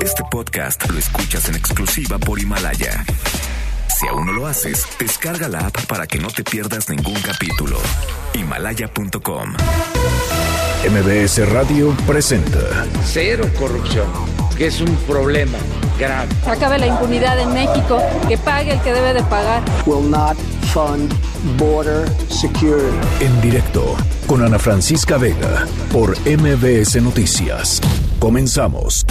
Este podcast lo escuchas en exclusiva por Himalaya. Si aún no lo haces, descarga la app para que no te pierdas ningún capítulo. Himalaya.com. MBS Radio presenta Cero corrupción, que es un problema grave. Acabe la impunidad en México, que pague el que debe de pagar. will not fund border security. en directo con Ana Francisca Vega por MBS Noticias. Comenzamos.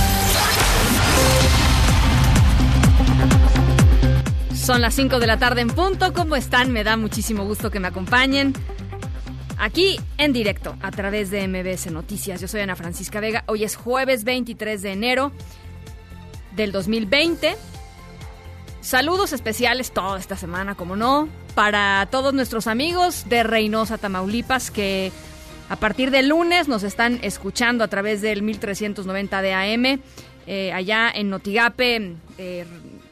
Son las 5 de la tarde en punto. ¿Cómo están? Me da muchísimo gusto que me acompañen. Aquí en directo a través de MBS Noticias. Yo soy Ana Francisca Vega. Hoy es jueves 23 de enero del 2020. Saludos especiales toda esta semana, como no, para todos nuestros amigos de Reynosa, Tamaulipas, que a partir del lunes nos están escuchando a través del 1390 de AM. eh, allá en Notigape, eh,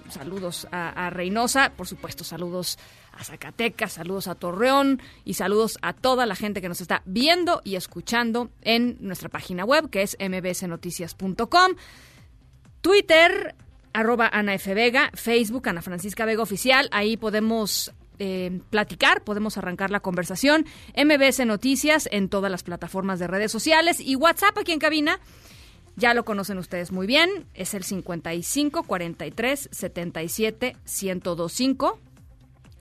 saludos a, a Reynosa, por supuesto, saludos a Zacatecas, saludos a Torreón y saludos a toda la gente que nos está viendo y escuchando en nuestra página web, que es mbsnoticias.com. Twitter, arroba Ana F. Vega, Facebook, Ana Francisca Vega Oficial. Ahí podemos eh, platicar, podemos arrancar la conversación. MBS Noticias en todas las plataformas de redes sociales y WhatsApp aquí en cabina. Ya lo conocen ustedes muy bien. Es el 55 43 77 1025.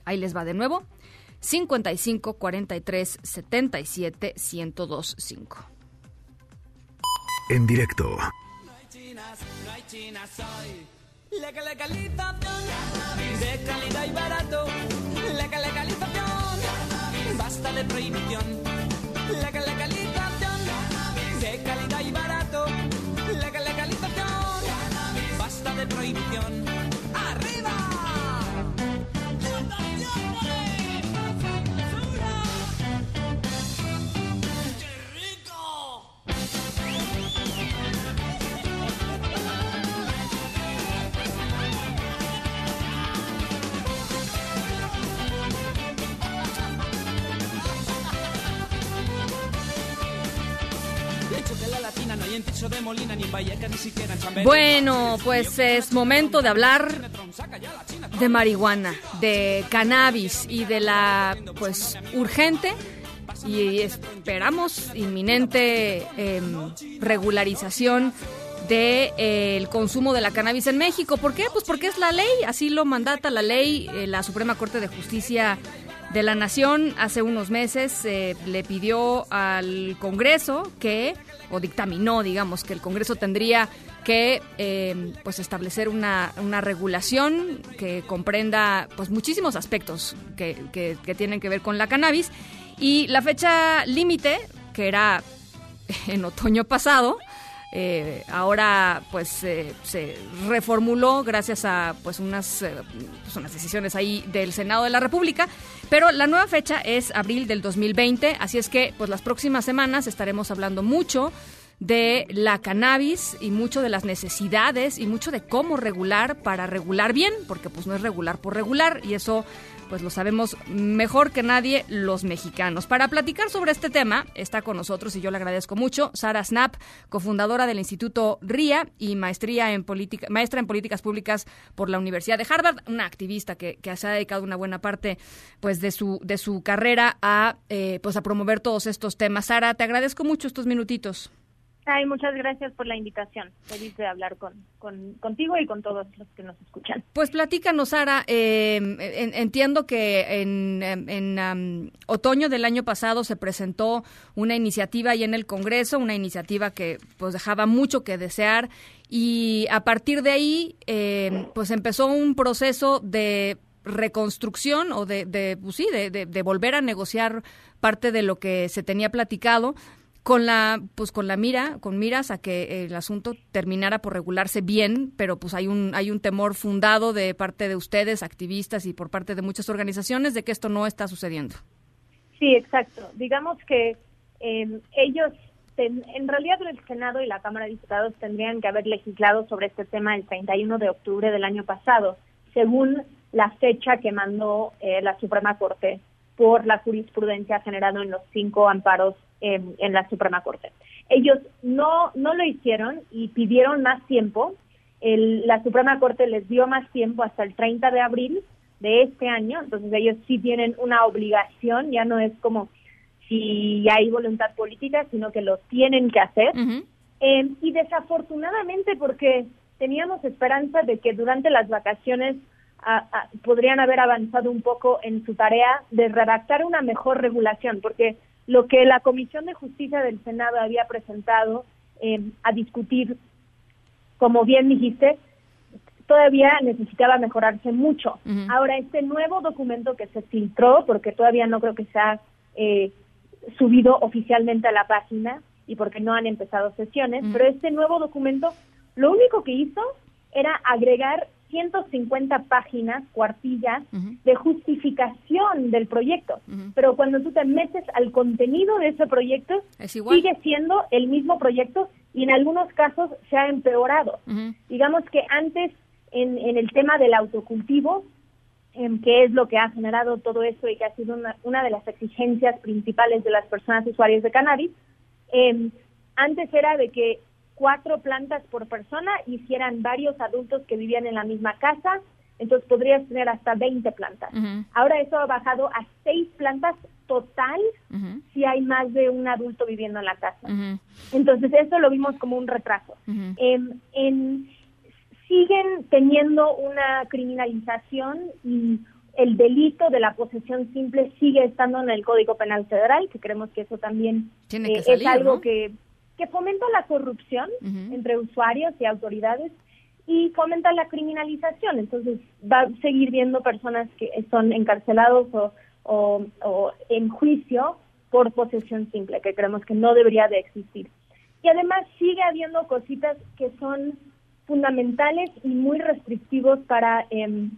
Ahí les va de nuevo. 55 43 77 1025. En directo La legalización de calidad y barato. La legalización basta de prohibición. La legalización de calidad y barato. La legalización basta de prohibición. De. Bueno, pues es momento de hablar de marihuana, de cannabis y de la pues urgente y esperamos inminente em, regularización del consumo de la cannabis en México. ¿Por qué? Pues porque es la ley, así lo mandata la ley. Eh, la Suprema Corte de Justicia de la Nación hace unos meses eh, le pidió al Congreso que, o dictaminó, digamos, que el Congreso tendría que eh, pues establecer una, una regulación que comprenda pues muchísimos aspectos que, que- que tienen que ver con la cannabis. Y la fecha límite, que era en otoño pasado, eh, ahora pues eh, se reformuló gracias a pues unas, eh, pues, unas decisiones ahí del Senado de la República, pero la nueva fecha es abril del 2020, así es que pues las próximas semanas estaremos hablando mucho de la cannabis y mucho de las necesidades y mucho de cómo regular para regular bien, porque pues no es regular por regular y eso pues lo sabemos mejor que nadie los mexicanos. Para platicar sobre este tema está con nosotros y yo le agradezco mucho Sara Snap, cofundadora del Instituto RIA y maestría en política, maestra en políticas públicas por la Universidad de Harvard, una activista que, que se ha dedicado una buena parte pues de su de su carrera a eh, pues a promover todos estos temas. Sara, te agradezco mucho estos minutitos. Ay, muchas gracias por la invitación. Feliz de hablar con, con- contigo y con todos los que nos escuchan. Pues platícanos, Sara. eh, en- entiendo que en, am, otoño del año pasado se presentó una iniciativa ahí en el Congreso, una iniciativa que pues dejaba mucho que desear y a partir de ahí eh, pues empezó un proceso de reconstrucción o de, de pues sí, de- de volver a negociar parte de lo que se tenía platicado con la pues con la mira con miras a que el asunto terminara por regularse bien pero pues hay un hay un temor fundado de parte de ustedes activistas y por parte de muchas organizaciones de que esto no está sucediendo Sí, exacto. Digamos que eh, ellos, en realidad el Senado y la Cámara de Diputados tendrían que haber legislado sobre este tema el 31 de octubre del año pasado, según la fecha que mandó eh, la Suprema Corte por la jurisprudencia generada en los cinco amparos eh, en la Suprema Corte. Ellos no, no lo hicieron y pidieron más tiempo el, la Suprema Corte les dio más tiempo hasta el 30 de abril de este año, entonces ellos sí tienen una obligación, ya no es como si hay voluntad política, sino que lo tienen que hacer. Eh, y desafortunadamente, porque teníamos esperanza de que durante las vacaciones podrían haber avanzado un poco en su tarea de redactar una mejor regulación, porque lo que la Comisión de Justicia del Senado había presentado eh, a discutir, como bien dijiste, todavía necesitaba mejorarse mucho. Ahora, este nuevo documento que se filtró, porque todavía no creo que se ha eh, subido oficialmente a la página y porque no han empezado sesiones, pero este nuevo documento lo único que hizo era agregar 150 páginas, cuartillas, de justificación del proyecto. Pero cuando tú te metes al contenido de ese proyecto, sigue siendo el mismo proyecto y en algunos casos se ha empeorado. Digamos que antes, en, en, el tema del autocultivo, eh, que es lo que ha generado todo eso y que ha sido una, una de las exigencias principales de las personas usuarias de cannabis, em, antes era de que cuatro plantas por persona hicieran varios adultos que vivían en la misma casa, entonces podrías tener hasta 20 plantas. Ahora eso ha bajado a seis plantas total si hay más de un adulto viviendo en la casa. Entonces eso lo vimos como un retraso. Em, en, siguen teniendo una criminalización y el delito de la posesión simple sigue estando en el Código Penal Federal, que creemos que eso también eh, es algo que que fomenta la corrupción entre usuarios y autoridades y fomenta la criminalización. Entonces va a seguir viendo personas que son encarcelados o, o, en juicio por posesión simple, que creemos que no debería de existir. Y además sigue habiendo cositas que son fundamentales y muy restrictivos para, em,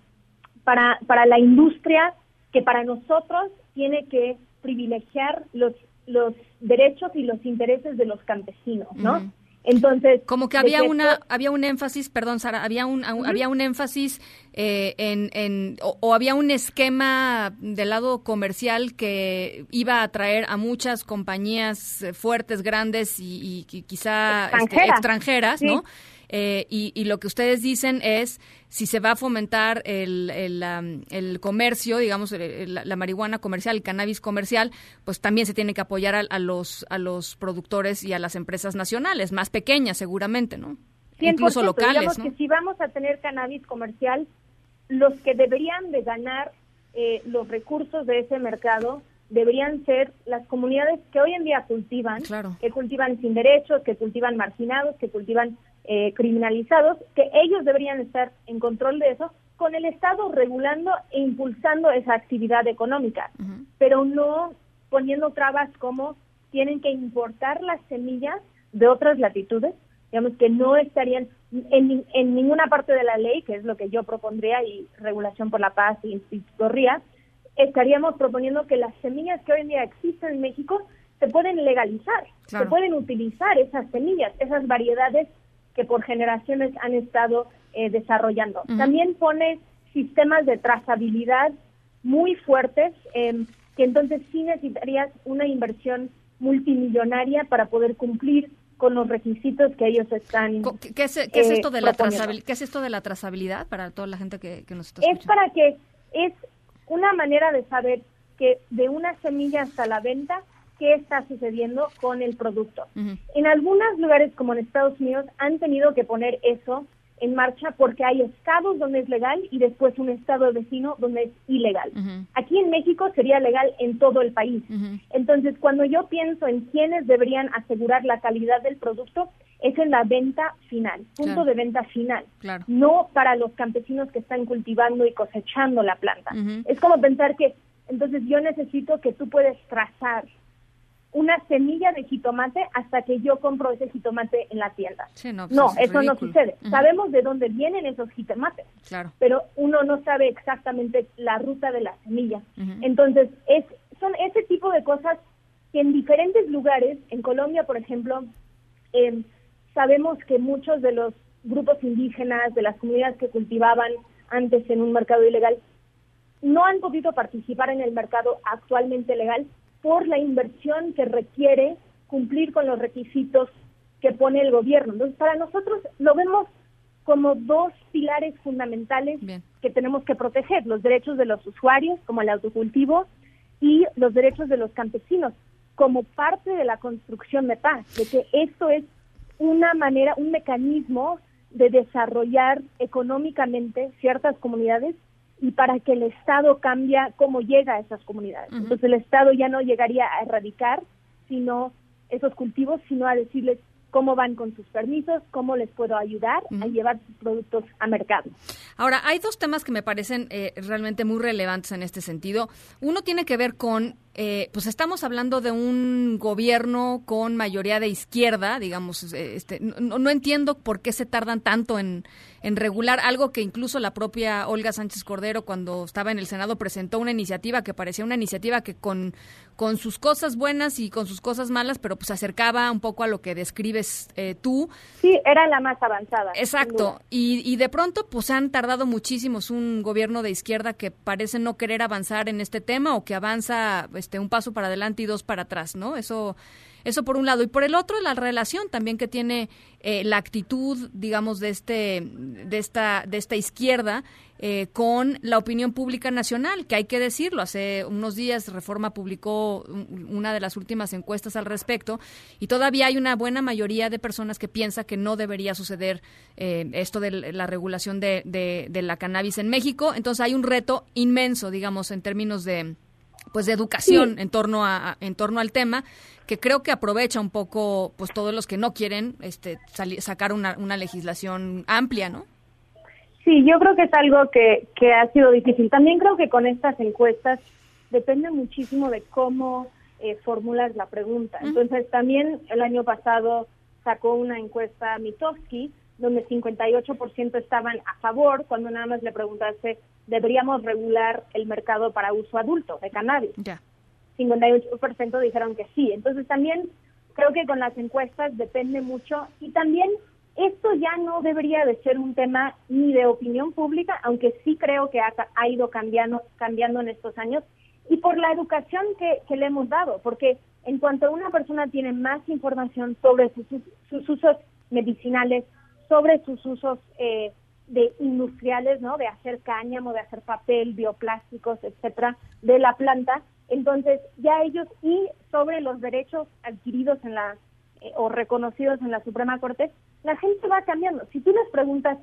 para, para la industria, que para nosotros tiene que privilegiar los los derechos y los intereses de los campesinos, ¿no? Entonces, como que había una había un énfasis, perdón Sara, había un había un énfasis eh, en, en o, había un esquema del lado comercial que iba a atraer a muchas compañías fuertes, grandes y, quizá este, extranjeras, ¿no? Eh, y, lo que ustedes dicen es si se va a fomentar el, el, comercio, digamos, la, marihuana comercial, el cannabis comercial, pues también se tiene que apoyar a, los, a los productores y a las empresas nacionales, más pequeñas seguramente, ¿no? Incluso locales. Digamos que si vamos a tener cannabis comercial, los que deberían de ganar eh, los recursos de ese mercado deberían ser las comunidades que hoy en día cultivan, que cultivan sin derechos, que cultivan marginados, que cultivan eh, criminalizados, que ellos deberían estar en control de eso, con el Estado regulando e impulsando esa actividad económica, pero no poniendo trabas como tienen que importar las semillas de otras latitudes, digamos que no estarían en, en ninguna parte de la ley, que es lo que yo propondría, y Regulación por la Paz y Instituto RIA, estaríamos proponiendo que las semillas que hoy en día existen en México se pueden legalizar, se pueden utilizar esas semillas, esas variedades que por generaciones han estado eh, desarrollando. También pone sistemas de trazabilidad muy fuertes, eh, que entonces sí necesitarías una inversión multimillonaria para poder cumplir con los requisitos que ellos están. ¿Qué, es, esto de la trazabilidad? ¿Qué es esto de la trazabilidad para toda la gente que, nos está escuchando? Es para que es una manera de saber que de una semilla hasta la venta qué está sucediendo con el producto. En algunos lugares, como en Estados Unidos, han tenido que poner eso en marcha porque hay estados donde es legal y después un estado vecino donde es ilegal. Aquí en México sería legal en todo el país. Entonces, cuando yo pienso en quiénes deberían asegurar la calidad del producto, es en la venta final, punto de venta final, no para los campesinos que están cultivando y cosechando la planta. Es como pensar que entonces yo necesito que tú puedes trazar una semilla de jitomate hasta que yo compro ese jitomate en la tienda. no, pues eso no sucede. Sabemos de dónde vienen esos jitomates, claro. pero uno no sabe exactamente la ruta de la semilla. Entonces, es, son ese tipo de cosas que en diferentes lugares, en Colombia, por ejemplo, em, sabemos que muchos de los grupos indígenas, de las comunidades que cultivaban antes en un mercado ilegal, no han podido participar en el mercado actualmente legal por la inversión que requiere cumplir con los requisitos que pone el gobierno. Entonces, para nosotros lo vemos como dos pilares fundamentales Bien. que tenemos que proteger, los derechos de los usuarios, como el autocultivo, y los derechos de los campesinos, como parte de la construcción de paz, de que esto es una manera, un mecanismo de desarrollar económicamente ciertas comunidades y para que el Estado cambia cómo llega a esas comunidades. Entonces el Estado ya no llegaría a erradicar sino esos cultivos, sino a decirles cómo van con sus permisos, cómo les puedo ayudar a llevar sus productos a mercado. Ahora, hay dos temas que me parecen eh, realmente muy relevantes en este sentido. Uno tiene que ver con, eh, pues estamos hablando de un gobierno con mayoría de izquierda, digamos, eh, este, no, no entiendo por qué se tardan tanto en, en regular algo que incluso la propia Olga Sánchez Cordero cuando estaba en el Senado presentó una iniciativa que parecía una iniciativa que con, con sus cosas buenas y con sus cosas malas, pero pues acercaba un poco a lo que describes eh, tú. Sí, era la más avanzada. Exacto. Y, y de pronto pues han tardado muchísimo. Es un gobierno de izquierda que parece no querer avanzar en este tema o que avanza este un paso para adelante y dos para atrás, ¿no? Eso eso por un lado. Y por el otro, la relación también que tiene eh, la actitud, digamos, de, este, de, esta, de esta izquierda eh, con la opinión pública nacional, que hay que decirlo. Hace unos días Reforma publicó una de las últimas encuestas al respecto y todavía hay una buena mayoría de personas que piensa que no debería suceder eh, esto de la regulación de, de, de la cannabis en México. Entonces hay un reto inmenso, digamos, en términos de pues de educación Sí. en torno a en torno al tema que creo que aprovecha un poco pues todos los que no quieren este sacar una, una legislación amplia no Sí, yo creo que es algo que, que ha sido difícil. También creo que con estas encuestas depende muchísimo de cómo eh, formulas la pregunta. Entonces, también el año pasado sacó una encuesta Mitofsky donde 58% estaban a favor cuando nada más le preguntaste, ¿deberíamos regular el mercado para uso adulto de cannabis? ya 58% dijeron que sí. Entonces también creo que con las encuestas depende mucho y también esto ya no debería de ser un tema ni de opinión pública, aunque sí creo que ha, ha ido cambiando, cambiando en estos años, y por la educación que, que le hemos dado, porque en cuanto una persona tiene más información sobre sus, sus usos medicinales, sobre sus usos eh, de industriales, ¿no? De hacer cáñamo, de hacer papel, bioplásticos, etcétera, de la planta. Entonces, ya ellos y sobre los derechos adquiridos en la eh, o reconocidos en la Suprema Corte, la gente va cambiando. Si tú les preguntas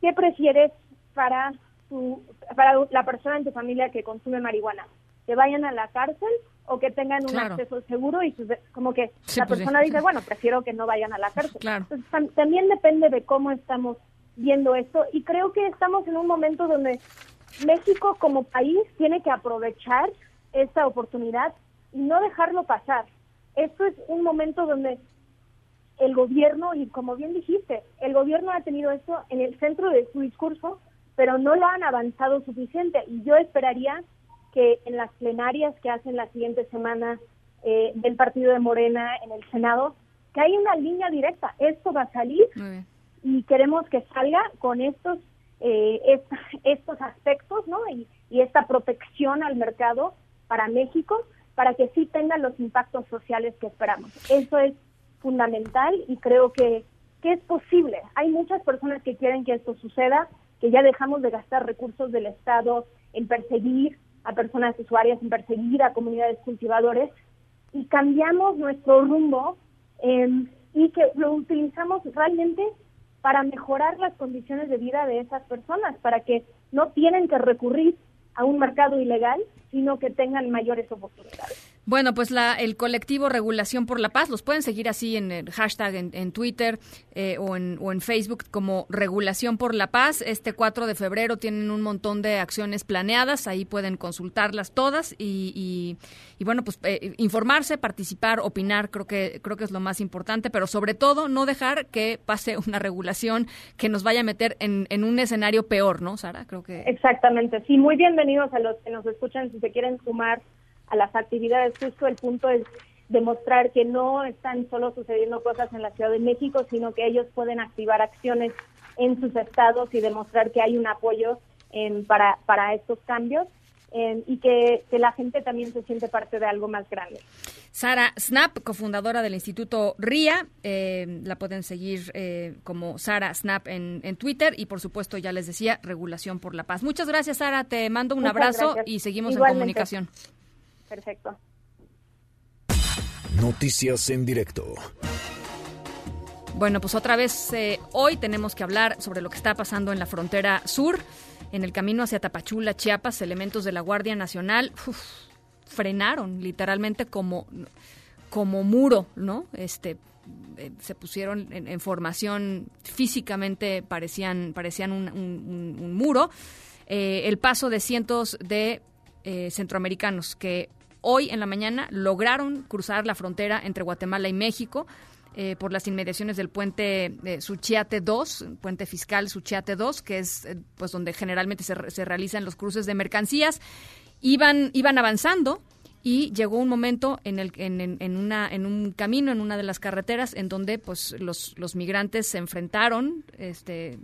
qué prefieres para tu para la persona en tu familia que consume marihuana, que vayan a la cárcel o que tengan un Claro. acceso seguro y de- como que Sí, la pues sí. persona dice, bueno, prefiero que no vayan a la cárcel. Claro. Entonces, tam- también depende de cómo estamos viendo esto y creo que estamos en un momento donde México como país tiene que aprovechar esta oportunidad y no dejarlo pasar. Esto es un momento donde el gobierno, y como bien dijiste, el gobierno ha tenido esto en el centro de su discurso, pero no lo han avanzado suficiente. Y yo esperaría que en las plenarias que hacen la siguiente semana eh, del partido de Morena en el Senado, que hay una línea directa. Esto va a salir y queremos que salga con estos eh, est- estos aspectos ¿no? y, y esta protección al mercado para México para que sí tenga los impactos sociales que esperamos. Eso es fundamental y creo que, que es posible. Hay muchas personas que quieren que esto suceda, que ya dejamos de gastar recursos del Estado en perseguir a personas usuarias, en perseguir a comunidades cultivadores y cambiamos nuestro rumbo eh, y que lo utilizamos realmente para mejorar las condiciones de vida de esas personas, para que no tienen que recurrir a un mercado ilegal, sino que tengan mayores oportunidades. Bueno, pues la, el colectivo Regulación por la Paz, los pueden seguir así en el hashtag en, Twitter eh, o, en, o en Facebook como Regulación por la Paz. Este 4 de febrero tienen un montón de acciones planeadas, ahí pueden consultarlas todas y, y, y bueno, pues eh, informarse, participar, opinar, creo que, creo que es lo más importante, pero sobre todo no dejar que pase una regulación que nos vaya a meter en, en un escenario peor, ¿no, Sara? Creo que... Exactamente, sí, muy bienvenidos a los que nos escuchan, si se quieren sumar a las actividades, justo el punto es demostrar que no están solo sucediendo cosas en la Ciudad de México, sino que ellos pueden activar acciones en sus estados y demostrar que hay un apoyo em, para, para estos cambios y que, que la gente también se siente parte de algo más grande. Sara Snap, cofundadora del Instituto RIA. Eh, la pueden seguir eh, como Sara Snap en, en, Twitter y, por supuesto, ya les decía, Regulación por la Paz. Muchas gracias, Sara. Te mando un abrazo y seguimos en comunicación. Perfecto. Noticias en directo. Bueno, pues otra vez eh, hoy tenemos que hablar sobre lo que está pasando en la frontera sur, en el camino hacia Tapachula, Chiapas. Elementos de la Guardia Nacional frenaron literalmente como, como muro, ¿no? Este, eh, se pusieron en, formación físicamente, parecían, parecían un, muro. Eh, el paso de cientos de centroamericanos que hoy en la mañana lograron cruzar la frontera entre Guatemala y México. Eh, por las inmediaciones del puente eh, Suchiate 2, puente fiscal Suchiate 2, que es eh, pues donde generalmente se, se, realizan los cruces de mercancías, iban, iban avanzando y llegó un momento en el en, en, una en un camino en una de las carreteras en donde pues los, los migrantes se enfrentaron este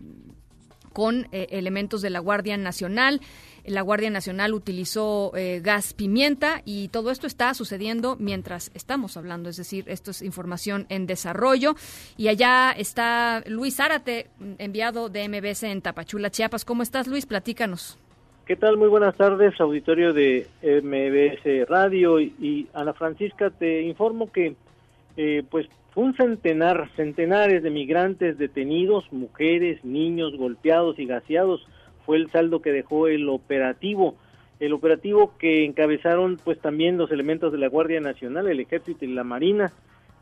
con elementos de la Guardia Nacional la Guardia Nacional utilizó eh, gas pimienta y todo esto está sucediendo mientras estamos hablando, es decir, esto es información en desarrollo. Y allá está Luis Zárate, enviado de MBS en Tapachula, Chiapas. ¿Cómo estás, Luis? Platícanos. ¿Qué tal? Muy buenas tardes, auditorio de MBS Radio y, Ana Francisca, te informo que eh, pues un centenar, centenares de migrantes detenidos, mujeres, niños golpeados y gaseados fue el saldo que dejó el operativo. El operativo que encabezaron pues también los elementos de la Guardia Nacional, el Ejército y la Marina,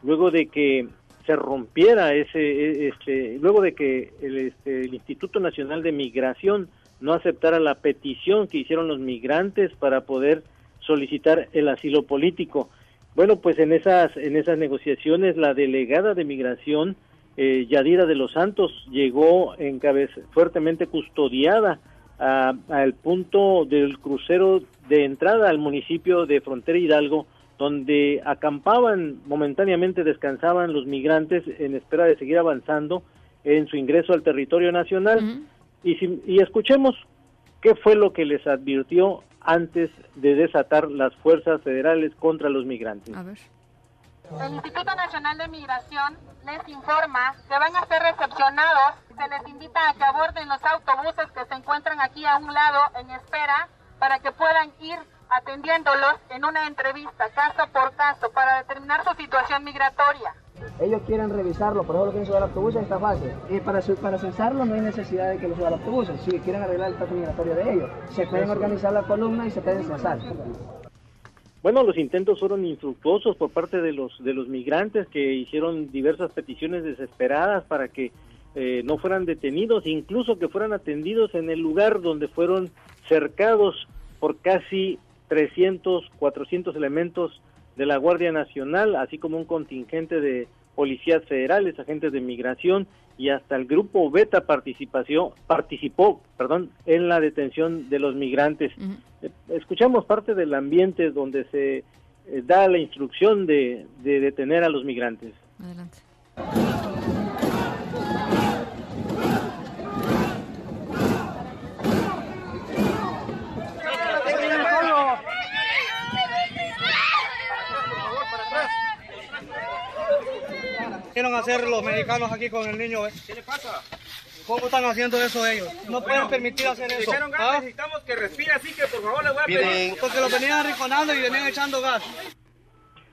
luego de que se rompiera ese, e, este, luego de que el, este, el Instituto Nacional de Migración no aceptara la petición que hicieron los migrantes para poder solicitar el asilo político. Bueno, pues en esas en esas negociaciones la delegada de migración eh, Yadira de los Santos llegó en cabeza, fuertemente custodiada al punto del crucero de entrada al municipio de Frontera Hidalgo, donde acampaban momentáneamente, descansaban los migrantes en espera de seguir avanzando en su ingreso al territorio nacional. y, y escuchemos qué fue lo que les advirtió antes de desatar las fuerzas federales contra los migrantes. A ver. El Instituto Nacional de Migración les informa que van a ser recepcionados. Se les invita a que aborden los autobuses que se encuentran aquí a un lado en espera para que puedan ir atendiéndolos en una entrevista caso por caso para determinar su situación migratoria. Ellos quieren revisarlo, por ejemplo, quieren subir al autobús, está fácil. Y para, para censarlo no hay necesidad de que lo suba al autobús. Si quieren arreglar el estatus migratorio de ellos, se pueden organizar la columna y se pueden censar. Bueno, los intentos fueron infructuosos por parte de los de los migrantes que hicieron diversas peticiones desesperadas para que eh, no fueran detenidos, incluso que fueran atendidos en el lugar donde fueron cercados por casi 300, 400 elementos de la Guardia Nacional, así como un contingente de policías federales, agentes de migración y hasta el grupo Beta participación, participó perdón, en la detención de los migrantes. Eh, escuchamos parte del ambiente donde se eh, da la instrucción de, de detener a los migrantes. Adelante. Quieren hacer los mexicanos aquí con el niño? Eh? ¿Qué le pasa? ¿Cómo están haciendo eso ellos? No pueden permitir hacer eso. Dijeron gas, ¿Ah? necesitamos que respire así que por favor le voy a pedir. Porque lo venían arrinconando y venían echando gas.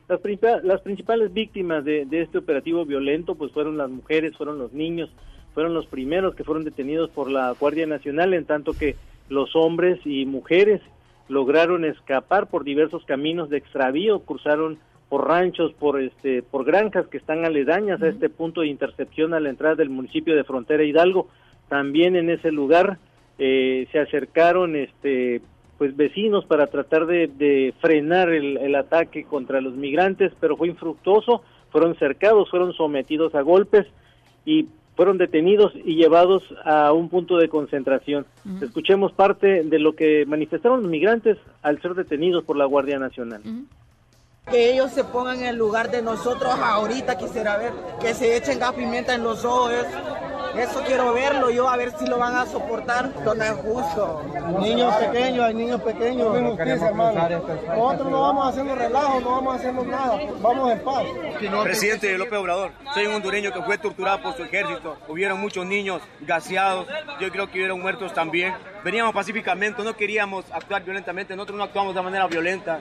Las, las principales víctimas de, de, este operativo violento pues fueron las mujeres, fueron los niños, fueron los primeros que fueron detenidos por la Guardia Nacional, en tanto que los hombres y mujeres lograron escapar por diversos caminos de extravío, cruzaron por ranchos, por este, por granjas que están aledañas a este punto de intercepción a la entrada del municipio de Frontera Hidalgo. También en ese lugar eh, se acercaron, este, pues vecinos para tratar de, frenar el, el, ataque contra los migrantes, pero fue infructuoso. Fueron cercados, fueron sometidos a golpes y fueron detenidos y llevados a un punto de concentración. Escuchemos parte de lo que manifestaron los migrantes al ser detenidos por la Guardia Nacional que ellos se pongan en el lugar de nosotros ahorita quisiera ver que se echen gas pimienta en los ojos Eso quiero verlo yo, a ver si lo van a soportar. No es justo. Niños pequeños, hay niños pequeños. No Nosotros no vamos haciendo relajo, no vamos haciendo nada. Vamos en paz. Presidente López Obrador, soy un hondureño que fue torturado por su ejército. Hubieron muchos niños gaseados. Yo creo que hubieron muertos también. Veníamos pacíficamente, no queríamos actuar violentamente. Nosotros no actuamos de manera violenta.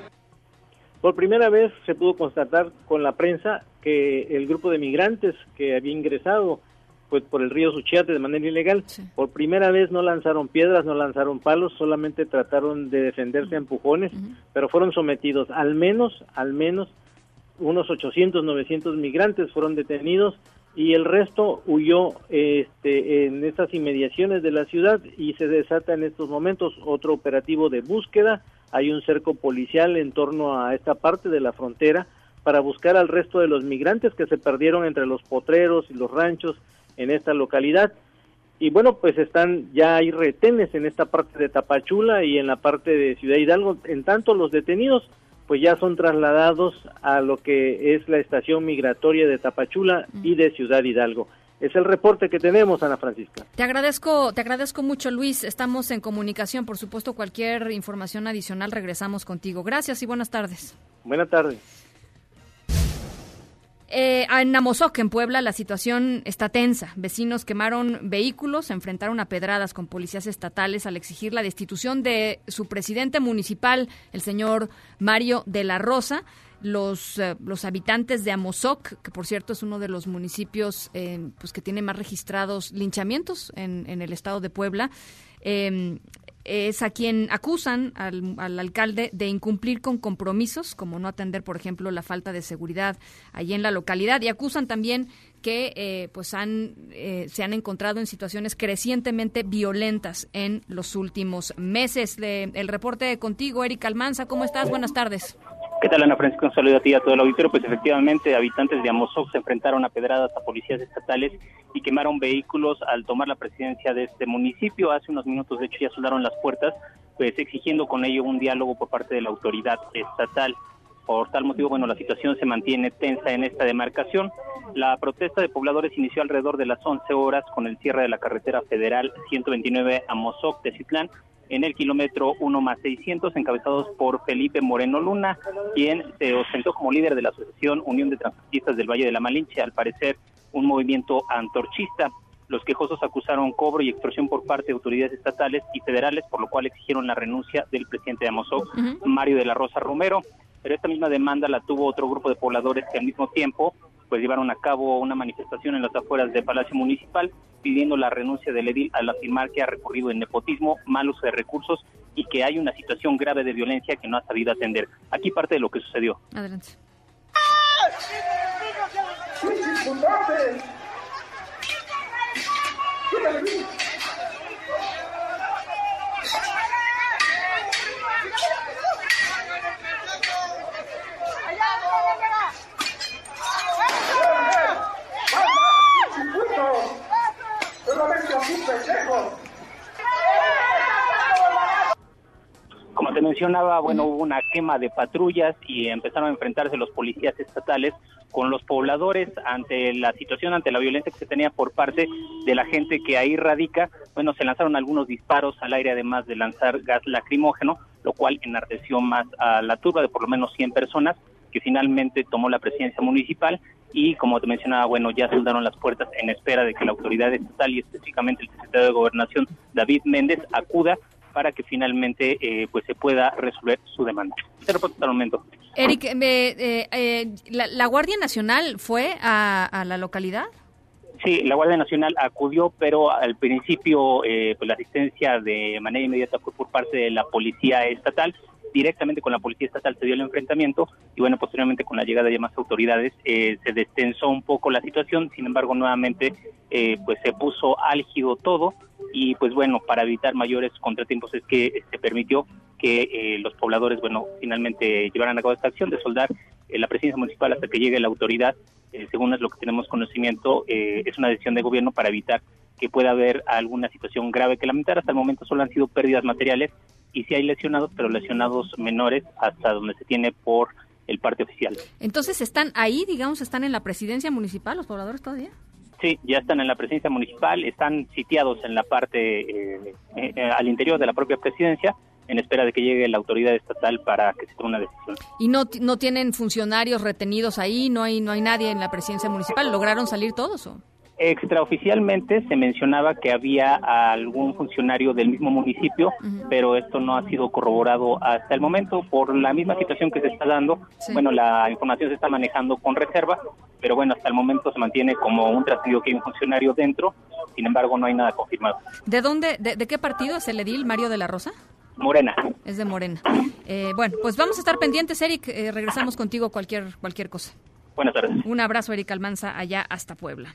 Por primera vez se pudo constatar con la prensa que el grupo de migrantes que había ingresado pues por el río Suchiate de manera ilegal, por primera vez no lanzaron piedras, no lanzaron palos, solamente trataron de defenderse a empujones, pero fueron sometidos al menos, al menos unos 800, 900 migrantes fueron detenidos y el resto huyó este, en estas inmediaciones de la ciudad y se desata en estos momentos otro operativo de búsqueda. Hay un cerco policial en torno a esta parte de la frontera para buscar al resto de los migrantes que se perdieron entre los potreros y los ranchos en esta localidad. Y bueno, pues están, ya hay retenes en esta parte de Tapachula y en la parte de Ciudad Hidalgo. En tanto, los detenidos pues ya son trasladados a lo que es la estación migratoria de Tapachula y de Ciudad Hidalgo. Es el reporte que tenemos, Ana Francisca. Te agradezco, te agradezco mucho, Luis. Estamos en comunicación. Por supuesto, cualquier información adicional regresamos contigo. Gracias y buenas tardes. Buenas tardes. Eh, en Amozoc, en Puebla, la situación está tensa. Vecinos quemaron vehículos, se enfrentaron a pedradas con policías estatales al exigir la destitución de su presidente municipal, el señor Mario de la Rosa. Los, eh, los habitantes de Amozoc, que por cierto es uno de los municipios eh, pues que tiene más registrados linchamientos en, en el estado de Puebla, eh, es a quien acusan al, alcalde de incumplir con compromisos, como no atender, por ejemplo, la falta de seguridad allí en la localidad, y acusan también que eh, pues han, eh, se han encontrado en situaciones crecientemente violentas en los últimos meses. el reporte contigo, Erika Almanza, ¿cómo estás? Buenas tardes. ¿Qué tal, Ana Francisco? Un saludo a ti y a todo el auditorio. Pues efectivamente, habitantes de Amozoc se enfrentaron a pedradas a policías estatales y quemaron vehículos al tomar la presidencia de este municipio. Hace unos minutos, de hecho, ya soldaron las puertas, pues exigiendo con ello un diálogo por parte de la autoridad estatal. Por tal motivo, bueno, la situación se mantiene tensa en esta demarcación. La protesta de pobladores inició alrededor de las 11 horas con el cierre de la carretera federal 129 Amozoc de Citlán en el kilómetro 1 más 600, encabezados por Felipe Moreno Luna, quien se ostentó como líder de la Asociación Unión de Transportistas del Valle de la Malinche, al parecer un movimiento antorchista. Los quejosos acusaron cobro y extorsión por parte de autoridades estatales y federales, por lo cual exigieron la renuncia del presidente de Amozoc, Mario de la Rosa Romero. Pero esta misma demanda la tuvo otro grupo de pobladores que al mismo tiempo pues llevaron a cabo una manifestación en las afueras del Palacio Municipal pidiendo la renuncia del edil al afirmar que ha recurrido en nepotismo, mal uso de recursos y que hay una situación grave de violencia que no ha sabido atender. Aquí parte de lo que sucedió. Adelante. Como te mencionaba, bueno, hubo una quema de patrullas y empezaron a enfrentarse los policías estatales con los pobladores ante la situación, ante la violencia que se tenía por parte de la gente que ahí radica. Bueno, se lanzaron algunos disparos al aire, además de lanzar gas lacrimógeno, lo cual enardeció más a la turba de por lo menos 100 personas que finalmente tomó la presidencia municipal y como te mencionaba, bueno, ya soldaron las puertas en espera de que la autoridad estatal y específicamente el secretario de Gobernación, David Méndez, acuda para que finalmente eh, pues se pueda resolver su demanda. Este reporte hasta el momento. Eric, eh, eh, la, Guardia Nacional fue a, la localidad? Sí, la Guardia Nacional acudió, pero al principio pues la asistencia de manera inmediata fue por parte de la Policía Estatal directamente con la Policía Estatal se dio el enfrentamiento y bueno, posteriormente con la llegada de más autoridades eh, se destensó un poco la situación, sin embargo nuevamente eh, pues se puso álgido todo y pues bueno, para evitar mayores contratiempos es que se permitió que eh, los pobladores, bueno, finalmente llevaran a cabo esta acción de soldar la presidencia municipal hasta que llegue la autoridad, según es lo que tenemos conocimiento, es una decisión de gobierno para evitar que pueda haber alguna situación grave que lamentar. Hasta el momento solo han sido pérdidas materiales y si hay lesionados, pero lesionados menores hasta donde se tiene por el parte oficial. Entonces, ¿están ahí, digamos, están en la presidencia municipal los pobladores todavía? Sí, ya están en la presidencia municipal, están sitiados en la parte eh, eh, eh, al interior de la propia presidencia en espera de que llegue la autoridad estatal para que se tome una decisión. ¿Y no, no tienen funcionarios retenidos ahí? ¿No hay, no hay nadie en la presidencia municipal? ¿Lograron salir todos o...? Extraoficialmente se mencionaba que había algún funcionario del mismo municipio, pero esto no ha sido corroborado hasta el momento por la misma situación que se está dando. Bueno, la información se está manejando con reserva, pero bueno, hasta el momento se mantiene como un trascendido que hay un funcionario dentro, sin embargo no hay nada confirmado. ¿De dónde, de, qué partido es el edil Mario de la Rosa? Morena. Es de Morena. Eh, bueno, pues vamos a estar pendientes, Eric. Eh, regresamos contigo cualquier, cualquier cosa. Buenas tardes. Un abrazo, Eric Almanza, allá hasta Puebla.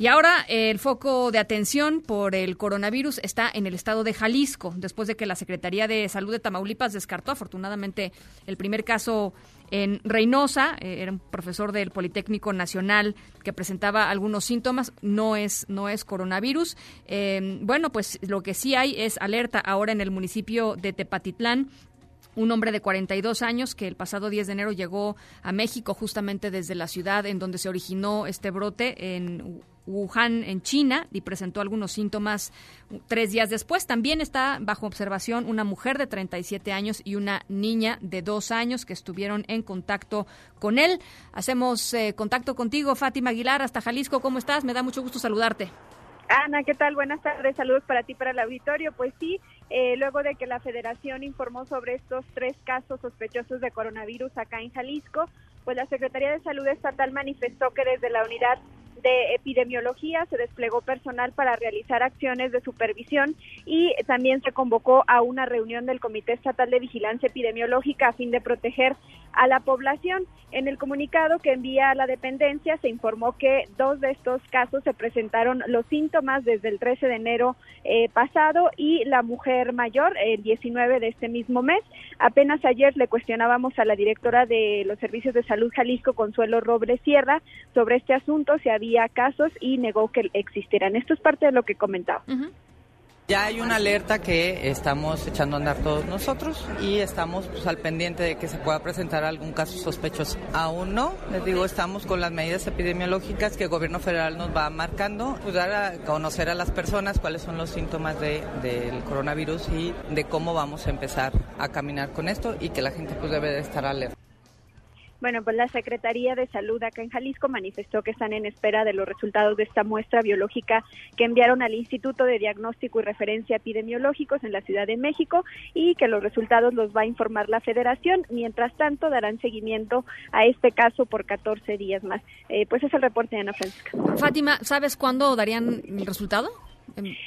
Y ahora el foco de atención por el coronavirus está en el estado de Jalisco, después de que la Secretaría de Salud de Tamaulipas descartó afortunadamente el primer caso en Reynosa, eh, era un profesor del Politécnico Nacional que presentaba algunos síntomas, no es, no es coronavirus. Eh, bueno, pues lo que sí hay es alerta ahora en el municipio de Tepatitlán un hombre de 42 años que el pasado 10 de enero llegó a México justamente desde la ciudad en donde se originó este brote en Wuhan, en China, y presentó algunos síntomas tres días después. También está bajo observación una mujer de 37 años y una niña de dos años que estuvieron en contacto con él. Hacemos eh, contacto contigo, Fátima Aguilar, hasta Jalisco. ¿Cómo estás? Me da mucho gusto saludarte. Ana, ¿qué tal? Buenas tardes, saludos para ti, para el auditorio. Pues sí, eh, luego de que la federación informó sobre estos tres casos sospechosos de coronavirus acá en Jalisco, pues la Secretaría de Salud Estatal manifestó que desde la unidad de epidemiología se desplegó personal para realizar acciones de supervisión y también se convocó a una reunión del Comité Estatal de Vigilancia Epidemiológica a fin de proteger a la población. En el comunicado que envía a la dependencia se informó que dos de estos casos se presentaron los síntomas desde el 13 de enero eh, pasado y la mujer mayor el 19 de este mismo mes. Apenas ayer le cuestionábamos a la directora de los Servicios de Salud Jalisco, Consuelo Robles Sierra, sobre este asunto, si había casos y negó que existieran. Esto es parte de lo que comentaba. Ya hay una alerta que estamos echando a andar todos nosotros y estamos pues, al pendiente de que se pueda presentar algún caso sospechoso. Aún no, les digo, estamos con las medidas epidemiológicas que el gobierno federal nos va marcando, pues dar a conocer a las personas cuáles son los síntomas de, del coronavirus y de cómo vamos a empezar a caminar con esto y que la gente pues debe de estar alerta. Bueno, pues la Secretaría de Salud acá en Jalisco manifestó que están en espera de los resultados de esta muestra biológica que enviaron al Instituto de Diagnóstico y Referencia Epidemiológicos en la Ciudad de México y que los resultados los va a informar la Federación. Mientras tanto, darán seguimiento a este caso por 14 días más. Eh, pues es el reporte de Ana Francisca. Fátima, ¿sabes cuándo darían el resultado?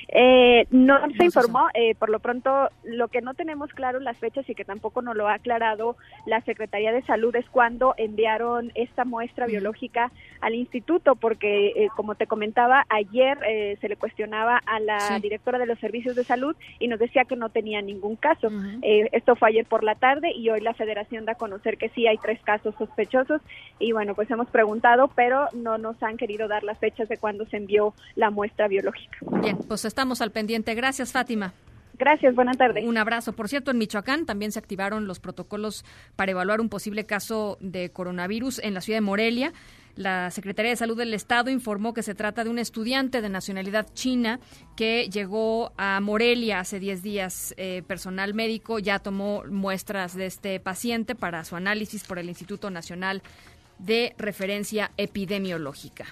Eh, no se informó, eh, por lo pronto lo que no tenemos claro las fechas y que tampoco nos lo ha aclarado la Secretaría de Salud es cuando enviaron esta muestra biológica al instituto, porque eh, como te comentaba, ayer eh, se le cuestionaba a la directora de los servicios de salud y nos decía que no tenía ningún caso. esto fue ayer por la tarde y hoy la federación da a conocer que sí hay tres casos sospechosos y bueno, pues hemos preguntado, pero no nos han querido dar las fechas de cuándo se envió la muestra biológica. Bien, pues estamos al pendiente. Gracias, Fátima. Gracias, buenas tardes. Un abrazo. Por cierto, en Michoacán también se activaron los protocolos para evaluar un posible caso de coronavirus en la ciudad de Morelia. La Secretaría de Salud del Estado informó que se trata de un estudiante de nacionalidad china que llegó a Morelia hace 10 días. Eh, personal médico ya tomó muestras de este paciente para su análisis por el Instituto Nacional de Referencia Epidemiológica.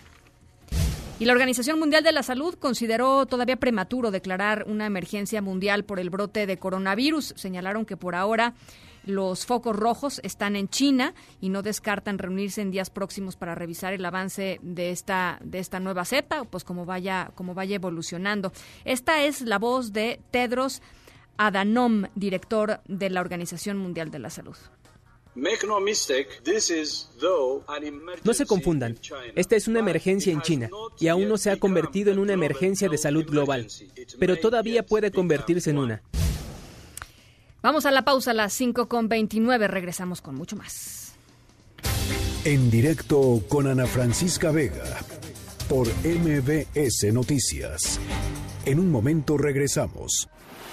Y la Organización Mundial de la Salud consideró todavía prematuro declarar una emergencia mundial por el brote de coronavirus. Señalaron que por ahora los focos rojos están en China y no descartan reunirse en días próximos para revisar el avance de esta de esta nueva cepa, pues como vaya como vaya evolucionando. Esta es la voz de Tedros Adhanom, director de la Organización Mundial de la Salud. No se confundan, esta es una emergencia en China y aún no se ha convertido en una emergencia de salud global, pero todavía puede convertirse en una. Vamos a la pausa a las 5.29, regresamos con mucho más. En directo con Ana Francisca Vega por MBS Noticias. En un momento regresamos.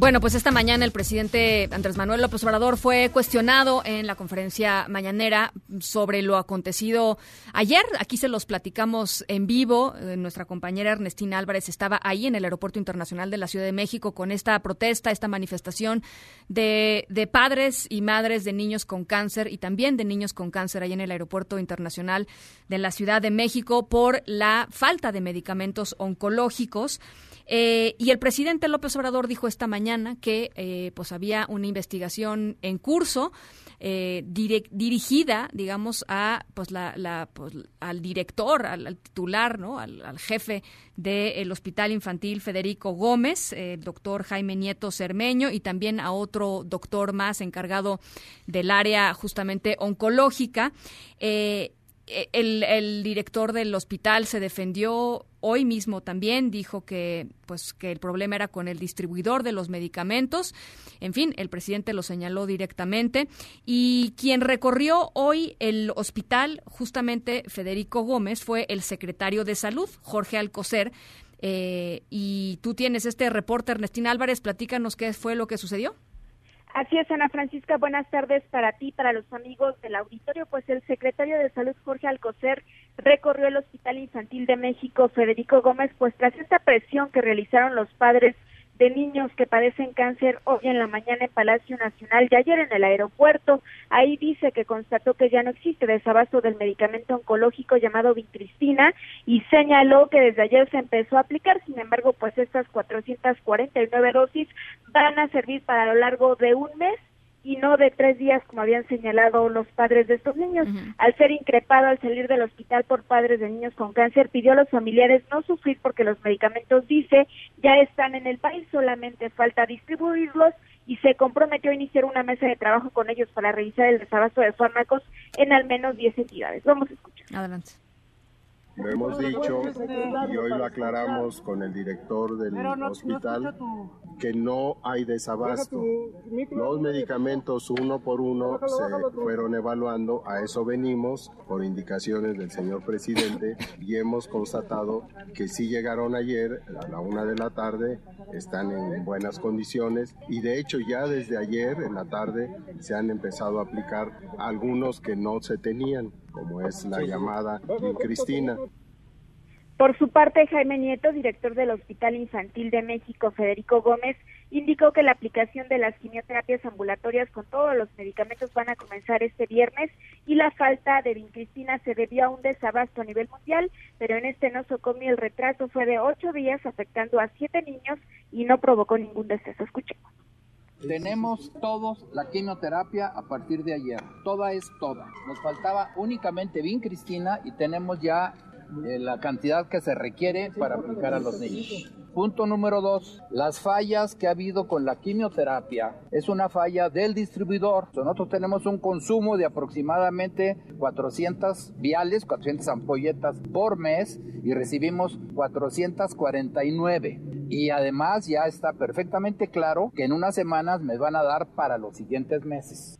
Bueno, pues esta mañana el presidente Andrés Manuel López Obrador fue cuestionado en la conferencia mañanera sobre lo acontecido ayer. Aquí se los platicamos en vivo. Eh, nuestra compañera Ernestina Álvarez estaba ahí en el Aeropuerto Internacional de la Ciudad de México con esta protesta, esta manifestación de, de padres y madres de niños con cáncer y también de niños con cáncer ahí en el Aeropuerto Internacional de la Ciudad de México por la falta de medicamentos oncológicos. Eh, y el presidente López Obrador dijo esta mañana que eh, pues había una investigación en curso eh, dirigida, digamos, a pues la, pues, al director, al, titular, ¿no? Al, jefe del Hospital Infantil Federico Gómez, el doctor Jaime Nieto Cermeño, y también a otro doctor más encargado del área justamente oncológica. El, el, director del hospital se defendió hoy mismo también dijo que pues que el problema era con el distribuidor de los medicamentos. En fin, el presidente lo señaló directamente y quien recorrió hoy el hospital, justamente Federico Gómez, fue el secretario de Salud, Jorge Alcocer. Eh, y tú tienes este reporte, Ernestina Álvarez, platícanos qué fue lo que sucedió. Así es, Ana Francisca, buenas tardes para ti, para los amigos del auditorio. Pues el secretario de Salud, Jorge Alcocer, recorrió el Hospital Infantil de México, Federico Gómez, pues tras esta presión que realizaron los padres de niños que padecen cáncer hoy en la mañana en Palacio Nacional y ayer en el aeropuerto. Ahí dice que constató que ya no existe desabasto del medicamento oncológico llamado Vincristina y señaló que desde ayer se empezó a aplicar. Sin embargo, pues estas 449 dosis van a servir para lo largo de un mes y no de tres días como habían señalado los padres de estos niños. Al ser increpado al salir del hospital por padres de niños con cáncer, pidió a los familiares no sufrir porque los medicamentos, dice, ya están en el país, solamente falta distribuirlos y se comprometió a iniciar una mesa de trabajo con ellos para revisar el desabasto de fármacos en al menos 10 entidades. Vamos a escuchar. Adelante. Lo hemos dicho y hoy lo aclaramos con el director del hospital que no hay desabasto. Los medicamentos uno por uno se fueron evaluando, a eso venimos por indicaciones del señor presidente y hemos constatado que sí llegaron ayer a la una de la tarde, están en buenas condiciones y de hecho ya desde ayer en la tarde se han empezado a aplicar algunos que no se tenían como es la llamada Cristina. Por su parte, Jaime Nieto, director del Hospital Infantil de México, Federico Gómez, indicó que la aplicación de las quimioterapias ambulatorias con todos los medicamentos van a comenzar este viernes y la falta de vincristina se debió a un desabasto a nivel mundial, pero en este nosocomio el retraso fue de ocho días, afectando a siete niños y no provocó ningún deceso. Escuchemos. Tenemos todos la quimioterapia a partir de ayer. Toda es toda. Nos faltaba únicamente vincristina y tenemos ya eh, la cantidad que se requiere para aplicar a los niños. Punto número dos, las fallas que ha habido con la quimioterapia es una falla del distribuidor. Nosotros tenemos un consumo de aproximadamente 400 viales, 400 ampolletas por mes y recibimos 449. Y además ya está perfectamente claro que en unas semanas me van a dar para los siguientes meses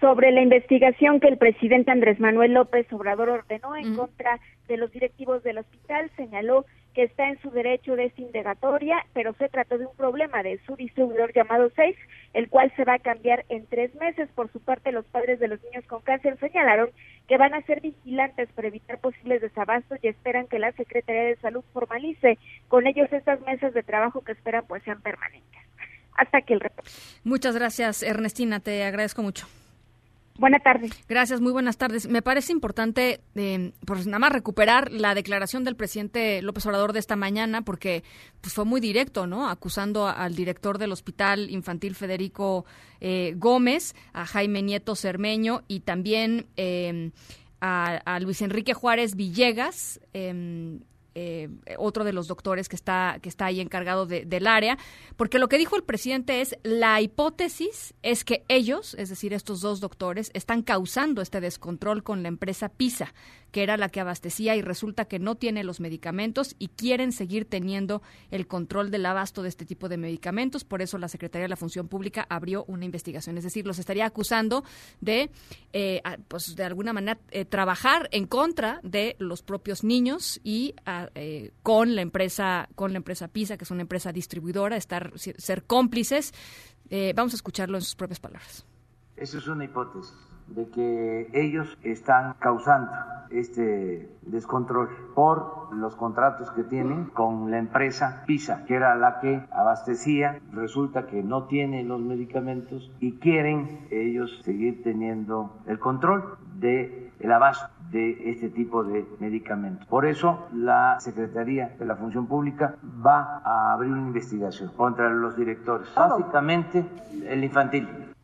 sobre la investigación que el presidente Andrés Manuel López Obrador ordenó en contra de los directivos del hospital, señaló que está en su derecho de esta indagatoria, pero se trató de un problema de su distribuidor llamado SAFE, el cual se va a cambiar en tres meses. Por su parte, los padres de los niños con cáncer señalaron que van a ser vigilantes para evitar posibles desabastos y esperan que la Secretaría de Salud formalice con ellos estas mesas de trabajo que esperan pues sean permanentes. Hasta aquí el reporte. Muchas gracias, Ernestina, te agradezco mucho. Buenas tardes. Gracias, muy buenas tardes. Me parece importante, eh, pues nada más recuperar la declaración del presidente López Obrador de esta mañana, porque pues fue muy directo, ¿no? Acusando al director del Hospital Infantil Federico eh, Gómez, a Jaime Nieto Cermeño y también eh, a, a, Luis Enrique Juárez Villegas. Eh, otro de los doctores que está, que está ahí encargado del área, porque lo que dijo el presidente es, la hipótesis es que ellos, es decir, estos dos doctores, están causando este descontrol con la empresa PISA, que era la que abastecía y resulta que no tiene los medicamentos y quieren seguir teniendo el control del abasto de este tipo de medicamentos. Por eso la Secretaría de la Función Pública abrió una investigación. Es decir, los estaría acusando de, eh, pues de alguna manera, eh, trabajar en contra de los propios niños y eh, con la empresa con la empresa PISA, que es una empresa distribuidora, estar ser cómplices. Vamos a escucharlo en sus propias palabras. Esa es una hipótesis de que ellos están causando este descontrol por los contratos que tienen con la empresa PISA, que era la que abastecía, resulta que no tiene los medicamentos y quieren ellos seguir teniendo el control de el abasto de este tipo de medicamentos. Por eso la Secretaría de la Función Pública va a abrir una investigación contra los directores, básicamente el infantil.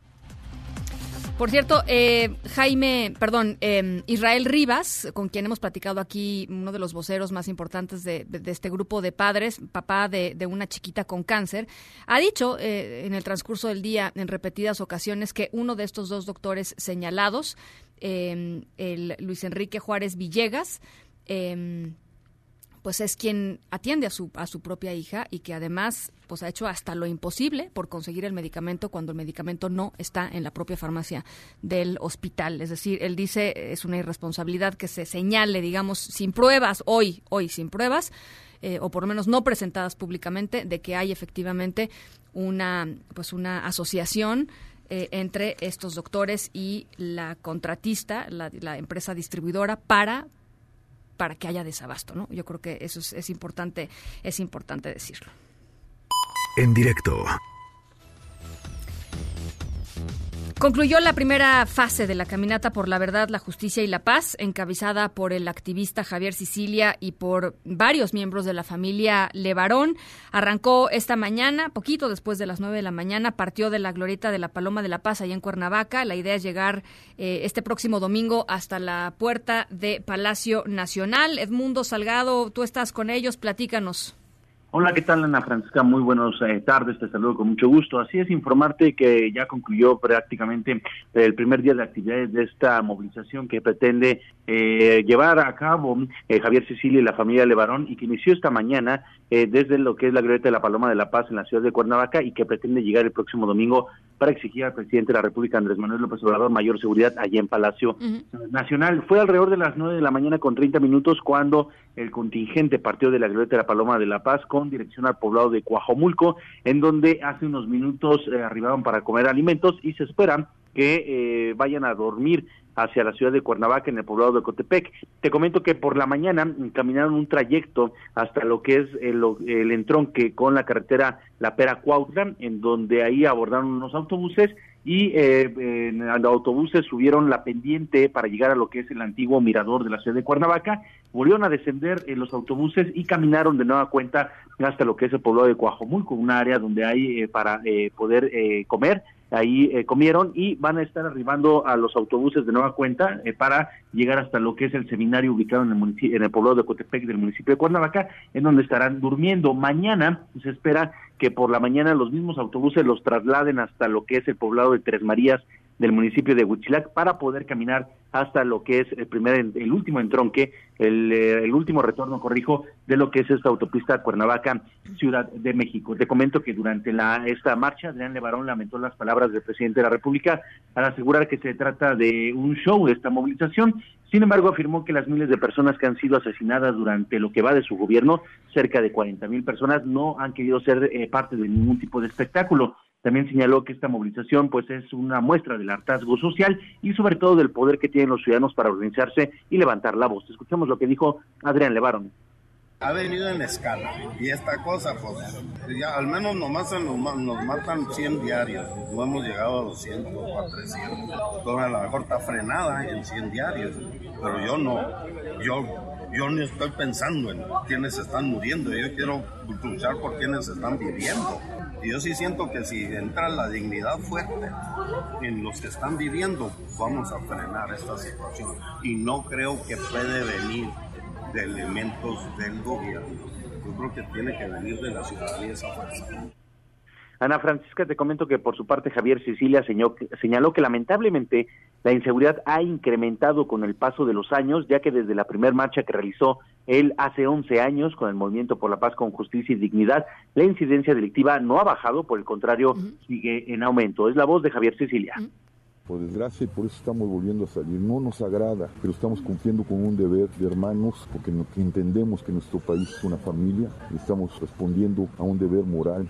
Por cierto, eh, Jaime, perdón, eh, Israel Rivas, con quien hemos platicado aquí, uno de los voceros más importantes de, este grupo de padres, papá de, una chiquita con cáncer, ha dicho eh, en el transcurso del día en repetidas ocasiones que uno de estos dos doctores señalados, el Luis Enrique Juárez Villegas, pues es quien atiende a su, a su propia hija y que además pues ha hecho hasta lo imposible por conseguir el medicamento cuando el medicamento no está en la propia farmacia del hospital. Es decir, él dice es una irresponsabilidad que se señale, digamos, sin pruebas, hoy, hoy sin pruebas, eh, o por lo menos no presentadas públicamente, de que hay efectivamente una, pues una asociación eh, entre estos doctores y la contratista, la, la empresa distribuidora, para para que haya desabasto, ¿no? Yo creo que eso es, importante, es importante decirlo. En directo. Concluyó la primera fase de la caminata por la verdad, la justicia y la paz, encabezada por el activista Javier Sicilia y por varios miembros de la familia Levarón. Arrancó esta mañana, poquito después de las nueve de la mañana, partió de la glorieta de la Paloma de la Paz allá en Cuernavaca. La idea es llegar eh, este próximo domingo hasta la puerta de Palacio Nacional. Edmundo Salgado, tú estás con ellos, platícanos. Hola, ¿qué tal Ana Francisca? Muy buenas eh, tardes, te saludo con mucho gusto. Así es, informarte que ya concluyó prácticamente el primer día de actividades de esta movilización que pretende eh, llevar a cabo eh, Javier Cecilia y la familia Levarón y que inició esta mañana desde lo que es la glorieta de la Paloma de la Paz en la ciudad de Cuernavaca y que pretende llegar el próximo domingo para exigir al presidente de la República, Andrés Manuel López Obrador, mayor seguridad allí en Palacio Nacional. Fue alrededor de las nueve de la mañana con 30 minutos cuando el contingente partió de la glorieta de la Paloma de la Paz con dirección al poblado de Coajomulco, en donde hace unos minutos eh, arribaron para comer alimentos y se esperan que eh, vayan a dormir hacia la ciudad de Cuernavaca en el poblado de Cotepec. Te comento que por la mañana caminaron un trayecto hasta lo que es el, el entronque con la carretera La Pera Cuautla, en donde ahí abordaron unos autobuses y eh, en autobuses subieron la pendiente para llegar a lo que es el antiguo mirador de la ciudad de Cuernavaca, volvieron a descender en los autobuses y caminaron de nueva cuenta hasta lo que es el poblado de Coajomulco, un área donde hay eh, para eh, poder eh, comer ahí eh, comieron y van a estar arribando a los autobuses de nueva cuenta eh, para llegar hasta lo que es el seminario ubicado en el, municipio, en el poblado de Cotepec del municipio de Cuernavaca, en donde estarán durmiendo. Mañana se espera que por la mañana los mismos autobuses los trasladen hasta lo que es el poblado de Tres Marías del municipio de Huichilac para poder caminar hasta lo que es el primer, el último entronque, el, eh, el, último retorno, corrijo, de lo que es esta autopista Cuernavaca, Ciudad de México. Te comento que durante la, esta marcha, Adrián Levarón lamentó las palabras del presidente de la República al asegurar que se trata de un show esta movilización. Sin embargo, afirmó que las miles de personas que han sido asesinadas durante lo que va de su gobierno, cerca de 40 mil personas, no han querido ser eh, parte de ningún tipo de espectáculo. También señaló que esta movilización pues es una muestra del hartazgo social y sobre todo del poder que tienen los ciudadanos para organizarse y levantar la voz. Escuchemos lo que dijo Adrián Levarón. Ha venido en escala y esta cosa pues ya al menos nos, nos matan 100 diarios, no hemos llegado a 200 o a 300. Toda la mejor está frenada en 100 diarios, pero yo no, yo yo no estoy pensando en quienes están muriendo, yo quiero luchar por quienes están viviendo. Y yo sí siento que si entra la dignidad fuerte en los que están viviendo, vamos a frenar esta situación. Y no creo que puede venir de elementos del gobierno. Yo creo que tiene que venir de la ciudadanía esa fuerza. Ana Francisca, te comento que por su parte Javier Sicilia señaló que lamentablemente la inseguridad ha incrementado con el paso de los años, ya que desde la primera marcha que realizó él hace 11 años con el Movimiento por la Paz con Justicia y Dignidad, la incidencia delictiva no ha bajado, por el contrario, sigue en aumento. Es la voz de Javier Sicilia. Por desgracia, y por eso estamos volviendo a salir. No nos agrada, pero estamos cumpliendo con un deber de hermanos, porque entendemos que nuestro país es una familia y estamos respondiendo a un deber moral.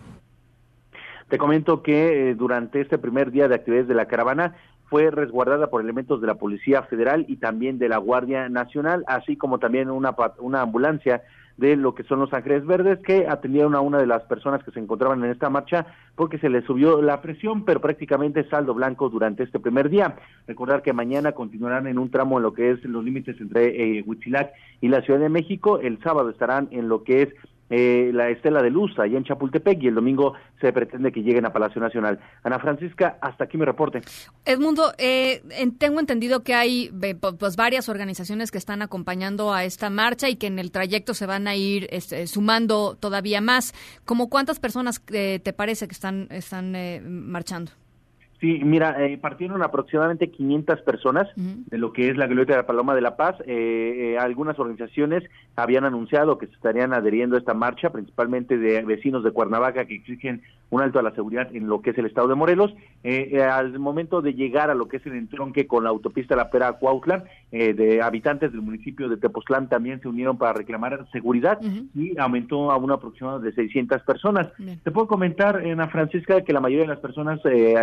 Te comento que eh, durante este primer día de actividades de la caravana fue resguardada por elementos de la Policía Federal y también de la Guardia Nacional, así como también una, una ambulancia de lo que son los Ángeles Verdes, que atendieron a una de las personas que se encontraban en esta marcha porque se le subió la presión, pero prácticamente saldo blanco durante este primer día. Recordar que mañana continuarán en un tramo en lo que es los límites entre eh, Huitzilac y la Ciudad de México, el sábado estarán en lo que es eh, la Estela de Luz allá en Chapultepec y el domingo se pretende que lleguen a Palacio Nacional. Ana Francisca, hasta aquí mi reporte. Edmundo, eh, tengo entendido que hay pues varias organizaciones que están acompañando a esta marcha y que en el trayecto se van a ir este, sumando todavía más. ¿Cómo cuántas personas eh, te parece que están, están marchando? Sí, mira, eh, partieron aproximadamente 500 personas de lo que es la Glorieta de la Paloma de la Paz. Eh, eh, algunas organizaciones habían anunciado que se estarían adheriendo a esta marcha, principalmente de vecinos de Cuernavaca que exigen un alto a la seguridad en lo que es el estado de Morelos. al momento de llegar a lo que es el entronque con la autopista La Pera Cuautla, de habitantes del municipio de Tepoztlán también se unieron para reclamar seguridad y aumentó a un aproximado de 600 personas. Te puedo comentar, Ana Francisca, que la mayoría de las personas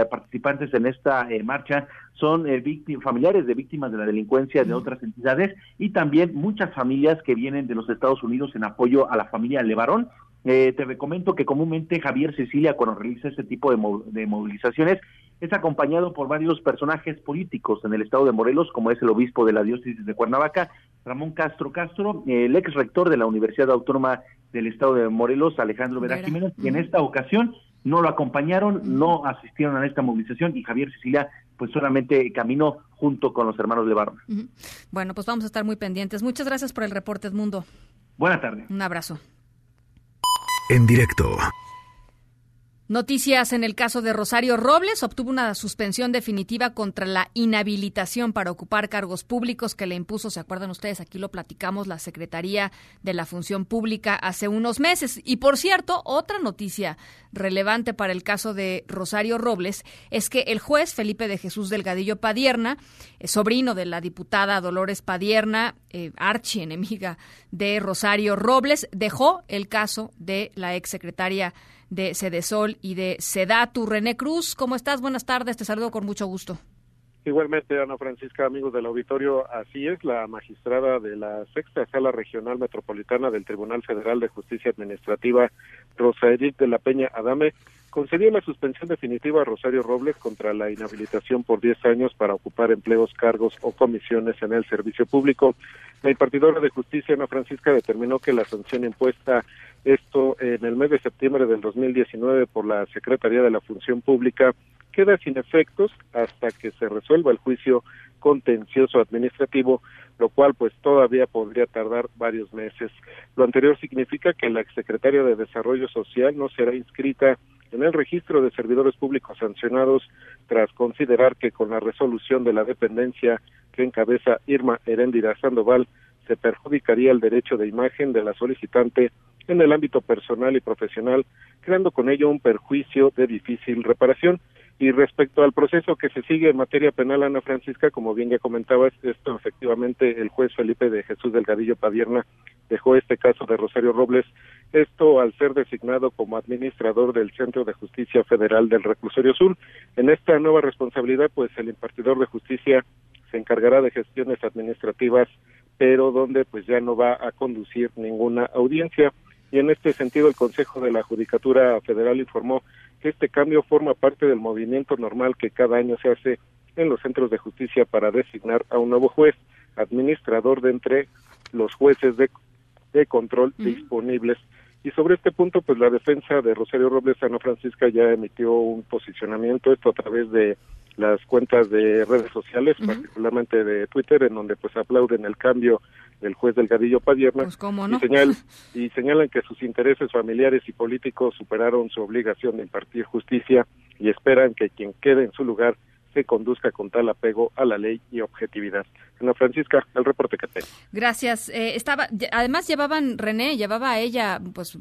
participantes en esta eh, marcha son eh, familiares de víctimas de la delincuencia de otras entidades y también muchas familias que vienen de los Estados Unidos en apoyo a la familia Levarón. Eh, te comento que comúnmente Javier Cecilia, cuando realiza este tipo de, movilizaciones, es acompañado por varios personajes políticos en el estado de Morelos, como es el obispo de la diócesis de Cuernavaca, Ramón Castro Castro, el ex rector de la Universidad Autónoma del estado de Morelos, Alejandro Vera Jiménez, y en esta ocasión no lo acompañaron, no asistieron a esta movilización y Javier Sicilia pues solamente caminó junto con los hermanos de Barón. Bueno, pues vamos a estar muy pendientes. Muchas gracias por el reporte, Edmundo. Buenas tardes. Un abrazo. En directo. Noticias en el caso de Rosario Robles. Obtuvo una suspensión definitiva contra la inhabilitación para ocupar cargos públicos que le impuso, ¿se acuerdan ustedes? Aquí lo platicamos, la Secretaría de la Función Pública hace unos meses. Y por cierto, otra noticia relevante para el caso de Rosario Robles es que el juez Felipe de Jesús Delgadillo Padierna, eh, sobrino de la diputada Dolores Padierna, eh, archienemiga de Rosario Robles, dejó el caso de la exsecretaria de Cedesol y de Sedatu. René Cruz, ¿cómo estás? Buenas tardes, te saludo con mucho gusto. Igualmente, Ana Francisca, amigos del auditorio, así es, la magistrada de la Sexta Sala Regional Metropolitana del Tribunal Federal de Justicia Administrativa, Rosa Edith de la Peña Adame, concedió la suspensión definitiva a Rosario Robles contra la inhabilitación por 10 años para ocupar empleos, cargos o comisiones en el servicio público. La impartidora de justicia, Ana Francisca, determinó que la sanción impuesta esto en el mes de septiembre del 2019 por la Secretaría de la Función Pública queda sin efectos hasta que se resuelva el juicio contencioso administrativo, lo cual pues todavía podría tardar varios meses. Lo anterior significa que la exsecretaria de Desarrollo Social no será inscrita en el registro de servidores públicos sancionados tras considerar que con la resolución de la dependencia que encabeza Irma Heréndira Sandoval se perjudicaría el derecho de imagen de la solicitante en el ámbito personal y profesional, creando con ello un perjuicio de difícil reparación. Y respecto al proceso que se sigue en materia penal, Ana Francisca, como bien ya comentabas, esto efectivamente el juez Felipe de Jesús Delgadillo Padierna dejó este caso de Rosario Robles, esto al ser designado como administrador del Centro de Justicia Federal del Reclusorio Sur. En esta nueva responsabilidad, pues el impartidor de justicia se encargará de gestiones administrativas, pero donde pues ya no va a conducir ninguna audiencia y en este sentido el Consejo de la Judicatura Federal informó que este cambio forma parte del movimiento normal que cada año se hace en los centros de justicia para designar a un nuevo juez administrador de entre los jueces de, de control disponibles. Y sobre este punto, pues la defensa de Rosario Robles Ana Francisca ya emitió un posicionamiento, esto a través de las cuentas de redes sociales, particularmente de Twitter, en donde pues aplauden el cambio del juez Delgadillo Padierna pues, y, y señalan que sus intereses familiares y políticos superaron su obligación de impartir justicia y esperan que quien quede en su lugar se conduzca con tal apego a la ley y objetividad. Ana Francisca, el reporte que tengo. Gracias. Eh, estaba, además llevaban René, llevaba a ella, pues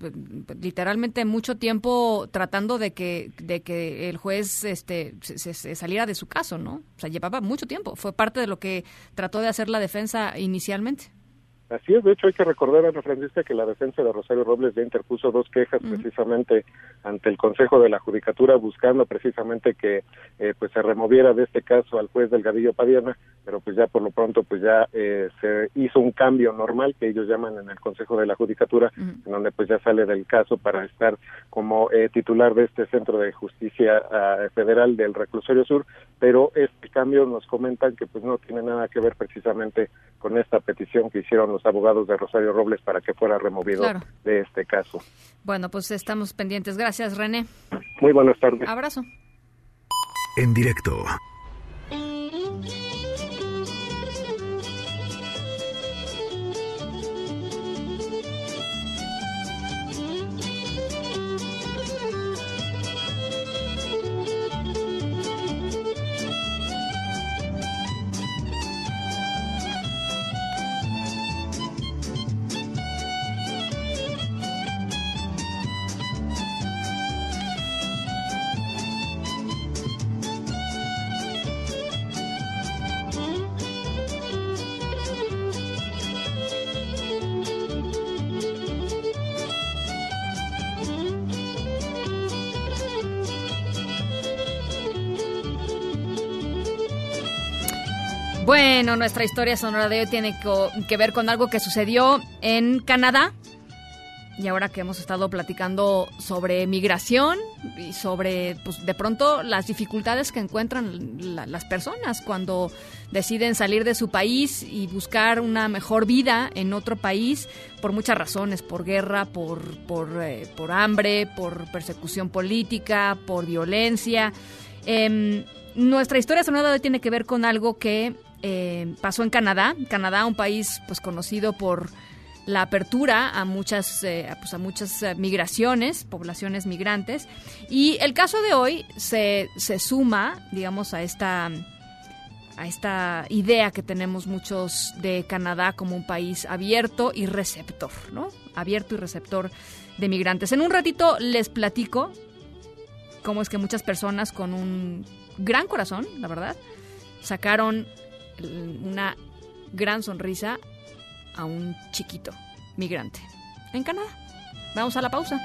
literalmente mucho tiempo tratando de que de que el juez este se, saliera de su caso, ¿no? O sea, llevaba mucho tiempo. Fue parte de lo que trató de hacer la defensa inicialmente. Así es, de hecho hay que recordar, Ana Francisca, que la defensa de Rosario Robles ya interpuso dos quejas precisamente ante el Consejo de la Judicatura buscando precisamente que eh, pues se removiera de este caso al juez Delgadillo Padiana, pero pues ya por lo pronto pues ya eh, se hizo un cambio normal que ellos llaman en el Consejo de la Judicatura, en donde pues ya sale del caso para estar como eh, titular de este Centro de Justicia ah, Federal del Reclusorio Sur, pero este cambio nos comentan que pues no tiene nada que ver precisamente con esta petición que hicieron los abogados de Rosario Robles para que fuera removido de este caso. Bueno, pues estamos pendientes. Gracias, René. Muy buenas tardes. Abrazo. En directo. Bueno, nuestra historia sonora de hoy tiene que ver con algo que sucedió en Canadá. Y ahora que hemos estado platicando sobre migración y sobre, pues, de pronto las dificultades que encuentran las personas cuando deciden salir de su país y buscar una mejor vida en otro país por muchas razones, por guerra, por, por, eh, por hambre, por persecución política, por violencia. Em, nuestra historia sonora hoy tiene que ver con algo que eh, pasó en Canadá. Canadá, un país pues conocido por la apertura a muchas, eh, pues, a muchas eh, migraciones, poblaciones migrantes. Y el caso de hoy se, se suma, digamos, a esta, a esta idea que tenemos muchos de Canadá como un país abierto y receptor, ¿no? Abierto y receptor de migrantes. En un ratito les platico cómo es que muchas personas con un gran corazón, la verdad, sacaron una gran sonrisa a un chiquito migrante en Canadá. Vamos a la pausa.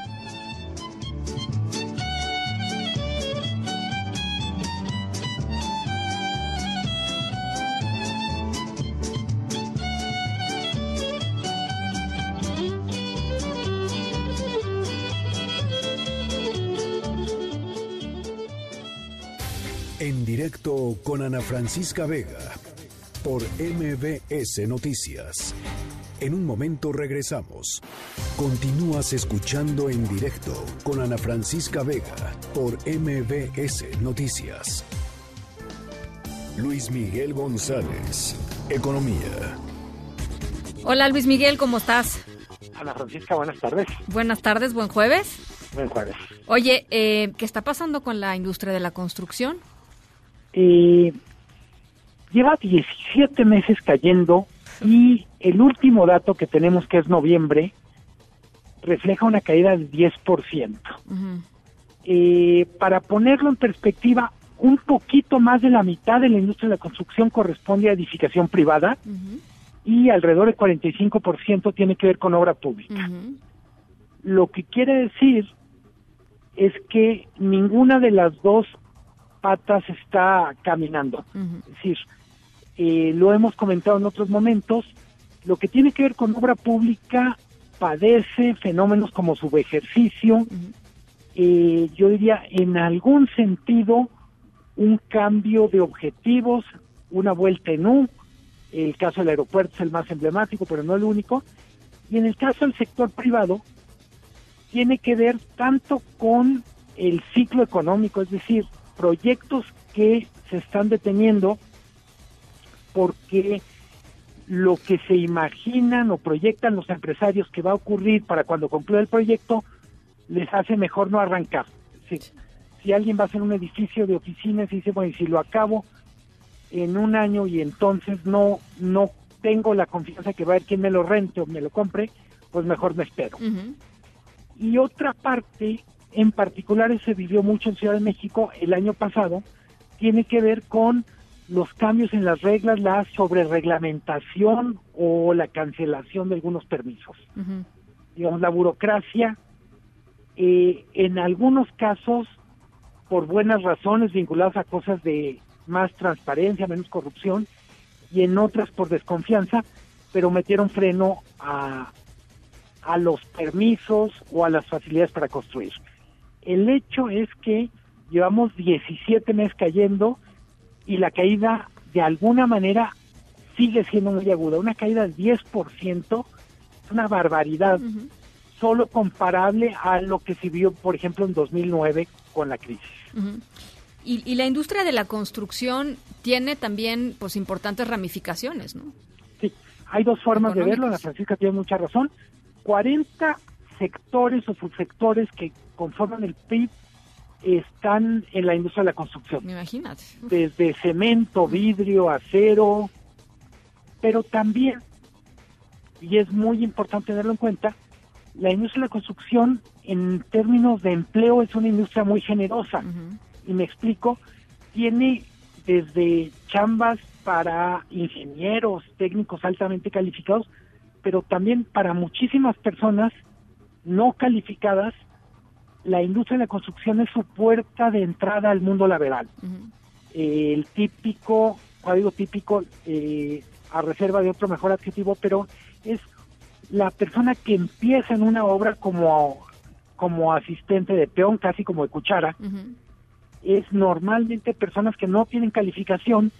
En directo con Ana Francisca Vega por MBS Noticias. En un momento regresamos. Continúas escuchando en directo con Ana Francisca Vega por MBS Noticias. Luis Miguel González, Economía. Hola Luis Miguel, ¿cómo estás? Ana Francisca, buenas tardes. Buenas tardes, buen jueves. Buen jueves. Oye, eh, ¿qué está pasando con la industria de la construcción? Eh, lleva 17 meses cayendo y el último dato que tenemos, que es noviembre, refleja una caída del 10%. eh, para ponerlo en perspectiva, un poquito más de la mitad de la industria de la construcción corresponde a edificación privada y alrededor del 45% tiene que ver con obra pública. Lo que quiere decir es que ninguna de las dos patas está caminando. Es decir, eh, lo hemos comentado en otros momentos, lo que tiene que ver con obra pública padece fenómenos como subejercicio, eh, yo diría en algún sentido un cambio de objetivos, una vuelta en U, el caso del aeropuerto es el más emblemático, pero no el único, y en el caso del sector privado, tiene que ver tanto con el ciclo económico, es decir, proyectos que se están deteniendo porque lo que se imaginan o proyectan los empresarios que va a ocurrir para cuando concluya el proyecto les hace mejor no arrancar. si alguien va a hacer un edificio de oficinas y dice, bueno, y si lo acabo en un año y entonces no, no tengo la confianza que va a haber quien me lo rente o me lo compre, pues mejor me espero. Y otra parte, en particular, se vivió mucho en Ciudad de México el año pasado, tiene que ver con los cambios en las reglas, la sobrereglamentación o la cancelación de algunos permisos. Digamos, la burocracia, eh, en algunos casos, por buenas razones vinculadas a cosas de más transparencia, menos corrupción, y en otras por desconfianza, pero metieron freno a, a los permisos o a las facilidades para construir. El hecho es que llevamos 17 meses cayendo y la caída de alguna manera sigue siendo muy aguda. Una caída del 10% es una barbaridad, solo comparable a lo que se vio, por ejemplo, en 2009 con la crisis. y, la industria de la construcción tiene también pues importantes ramificaciones, ¿no? Sí, hay dos formas de verlo, la Francisca tiene mucha razón. 40 sectores o subsectores que conforman el PIB están en la industria de la construcción. Imagínate. Desde cemento, vidrio, acero, pero también, y es muy importante tenerlo en cuenta, la industria de la construcción en términos de empleo es una industria muy generosa. Y me explico, tiene desde chambas para ingenieros, técnicos altamente calificados, pero también para muchísimas personas no calificadas la industria de la construcción es su puerta de entrada al mundo laboral. el típico, código típico, eh, a reserva de otro mejor adjetivo, pero es la persona que empieza en una obra como, como asistente de peón, casi como de cuchara, es normalmente personas que no tienen calificación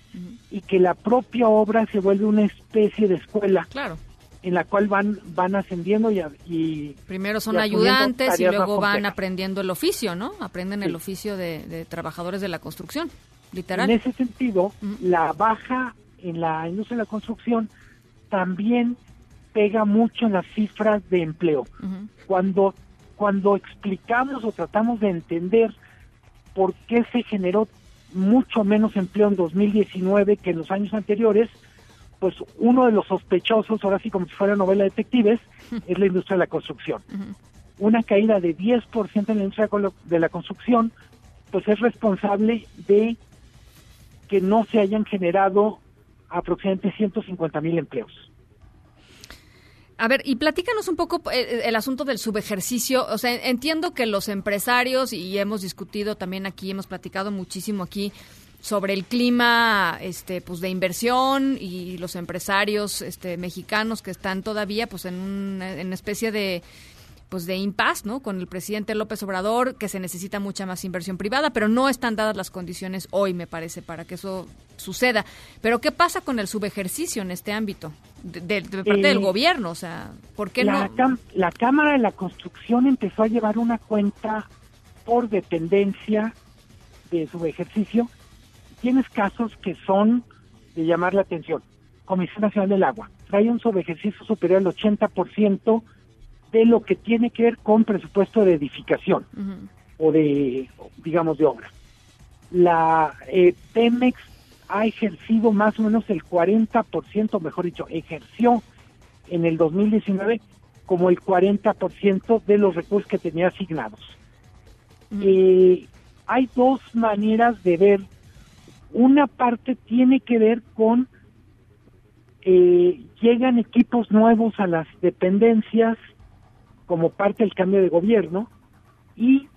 y que la propia obra se vuelve una especie de escuela. Claro en la cual van van ascendiendo y, primero son ayudantes y luego van aprendiendo el oficio, ¿no? Aprenden el oficio de, trabajadores de la construcción, literal. En ese sentido, la baja en la industria de la construcción también pega mucho en las cifras de empleo. Cuando cuando explicamos o tratamos de entender por qué se generó mucho menos empleo en 2019 que en los años anteriores, pues uno de los sospechosos, ahora sí como si fuera novela de detectives, es la industria de la construcción. Una caída de 10% en la industria de la construcción, pues es responsable de que no se hayan generado aproximadamente 150 mil empleos. A ver, y platícanos un poco el, eh, el, asunto del subejercicio. O sea, entiendo que los empresarios, y hemos discutido también aquí, hemos platicado muchísimo aquí sobre el clima este pues de inversión y los empresarios este mexicanos que están todavía pues en una en especie de pues de impas, ¿no? Con el presidente López Obrador, que se necesita mucha más inversión privada, pero no están dadas las condiciones hoy, me parece, para que eso suceda. Pero ¿qué pasa con el subejercicio en este ámbito? De, parte del eh, gobierno, o sea, ¿por qué la no? la Cámara de la Construcción empezó a llevar una cuenta por dependencia de subejercicio tienes casos que son de llamar la atención. Comisión Nacional del Agua trae un ejercicio superior al 80% de lo que tiene que ver con presupuesto de edificación o de, digamos, de obra. La eh, Pemex ha ejercido más o menos el 40%, mejor dicho, ejerció en el 2019 como el 40% de los recursos que tenía asignados. Eh, hay dos maneras de ver una parte tiene que ver con eh, llegan equipos nuevos a las dependencias como parte del cambio de gobierno y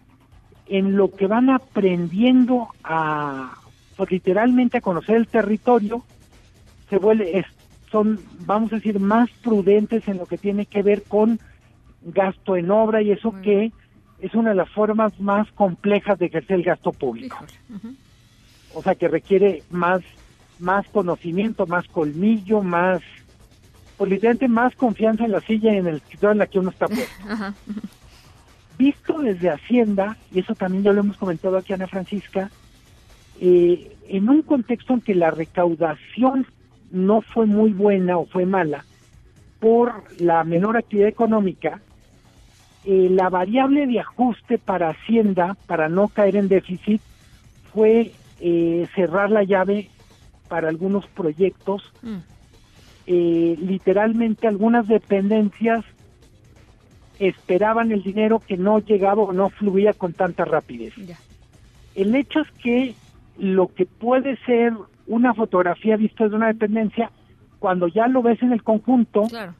en lo que van aprendiendo a pues, literalmente a conocer el territorio se vuelve son vamos a decir más prudentes en lo que tiene que ver con gasto en obra y eso que es una de las formas más complejas de ejercer el gasto público o sea que requiere más más conocimiento, más colmillo, más pues literalmente más confianza en la silla y en el escritorio en la que uno está puesto. Visto desde Hacienda, y eso también ya lo hemos comentado aquí Ana Francisca, eh, en un contexto en que la recaudación no fue muy buena o fue mala por la menor actividad económica, eh, la variable de ajuste para Hacienda, para no caer en déficit, fue eh, cerrar la llave para algunos proyectos. Mm. Eh, literalmente algunas dependencias esperaban el dinero que no llegaba o no fluía con tanta rapidez. El hecho es que lo que puede ser una fotografía vista desde una dependencia, cuando ya lo ves en el conjunto, Claro.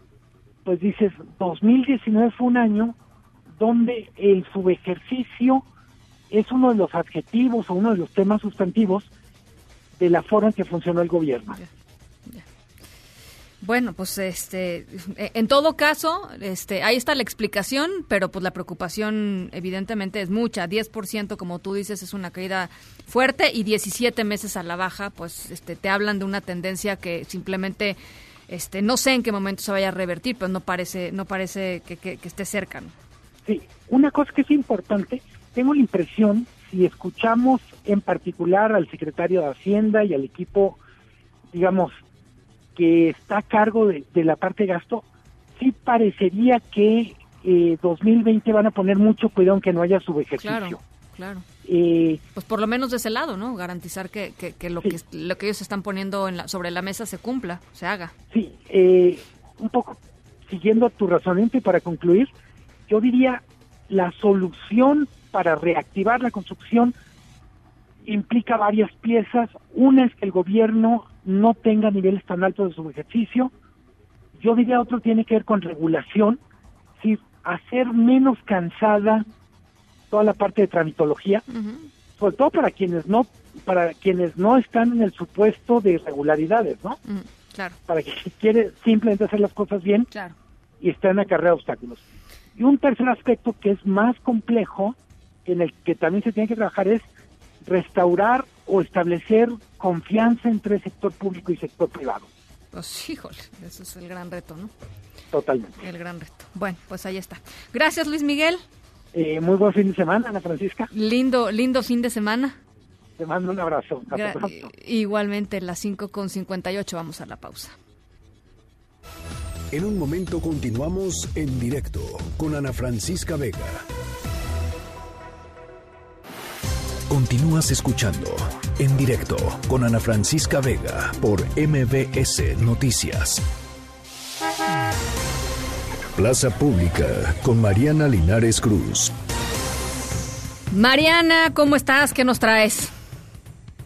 pues dices, 2019 fue un año donde el subejercicio es uno de los adjetivos o uno de los temas sustantivos de la forma en que funcionó el gobierno. Bueno, pues este, eh, en todo caso, este, ahí está la explicación, pero pues la preocupación evidentemente es mucha. 10%, como tú dices, es una caída fuerte y 17 meses a la baja, pues este, te hablan de una tendencia que simplemente, este, no sé en qué momento se vaya a revertir, pero no parece, no parece que, que- que esté cerca. ¿no? Sí, una cosa que es importante, tengo la impresión, si escuchamos en particular al secretario de Hacienda y al equipo, digamos, que está a cargo de, de la parte de gasto, sí parecería que eh, 2020 van a poner mucho cuidado en que no haya subejercicio. Claro, claro. Eh, Pues por lo menos de ese lado, ¿no? Garantizar que, que, que lo que lo que ellos están poniendo en la- sobre la mesa se cumpla, se haga. Sí, eh, un poco siguiendo tu razonamiento y para concluir, yo diría la solución para reactivar la construcción implica varias piezas. Una es que el gobierno no tenga niveles tan altos de su ejercicio. Yo diría otro tiene que ver con regulación, sí, hacer menos cansada toda la parte de tramitología, sobre todo para quienes no para quienes no están en el supuesto de irregularidades, ¿no? Claro. para que quiere simplemente hacer las cosas bien Claro. y está en la carrera de obstáculos. Y un tercer aspecto que es más complejo, en el que también se tiene que trabajar, es restaurar o establecer confianza entre sector público y sector privado. Pues híjole, eso es el gran reto, ¿no? Totalmente. El gran reto. Bueno, pues ahí está. Gracias, Luis Miguel. Eh, muy buen fin de semana, Ana Francisca. Lindo, lindo fin de semana. Te mando un abrazo. Hasta Gra- pronto. Igualmente, las 5 con 58, vamos a la pausa. En un momento continuamos en directo con Ana Francisca Vega. Continúas escuchando en directo con Ana Francisca Vega por MBS Noticias. Plaza Pública con Mariana Linares Cruz. Mariana, ¿cómo estás? ¿Qué nos traes?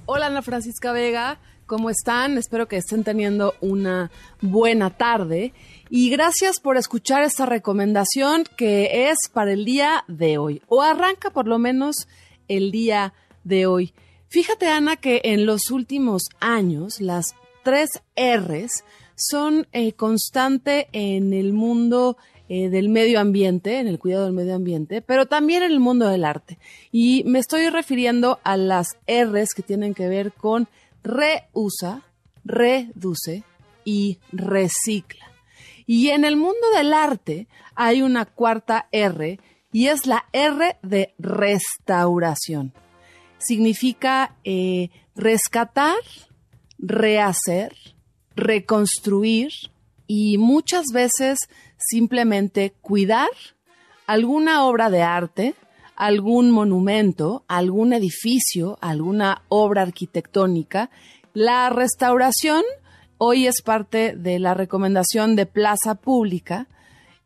Hola Ana Francisca Vega, ¿cómo están? Espero que estén teniendo una buena tarde y gracias por escuchar esta recomendación que es para el día de hoy o arranca por lo menos el día de hoy. Fíjate Ana que en los últimos años las tres R's son eh, constante en el mundo eh, del medio ambiente, en el cuidado del medio ambiente, pero también en el mundo del arte. Y me estoy refiriendo a las R's que tienen que ver con reusa, reduce y recicla. Y en el mundo del arte hay una cuarta R y es la R de restauración. Significa eh, rescatar, rehacer, reconstruir y muchas veces simplemente cuidar alguna obra de arte, algún monumento, algún edificio, alguna obra arquitectónica. La restauración hoy es parte de la recomendación de Plaza Pública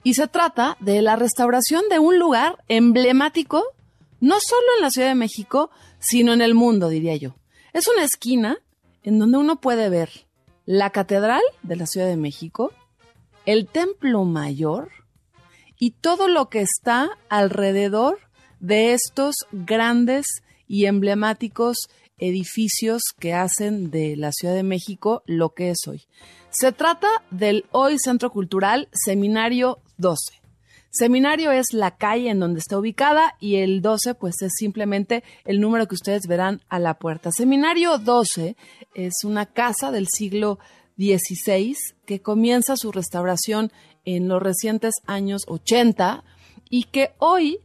y se trata de la restauración de un lugar emblemático, no solo en la Ciudad de México, sino en el mundo, diría yo. Es una esquina en donde uno puede ver la Catedral de la Ciudad de México, el Templo Mayor y todo lo que está alrededor de estos grandes y emblemáticos edificios que hacen de la Ciudad de México lo que es hoy. Se trata del hoy Centro Cultural Seminario 12. Seminario es la calle en donde está ubicada y el 12 pues es simplemente el número que ustedes verán a la puerta. Seminario 12 es una casa del siglo XVI que comienza su restauración en los recientes años 80 y que hoy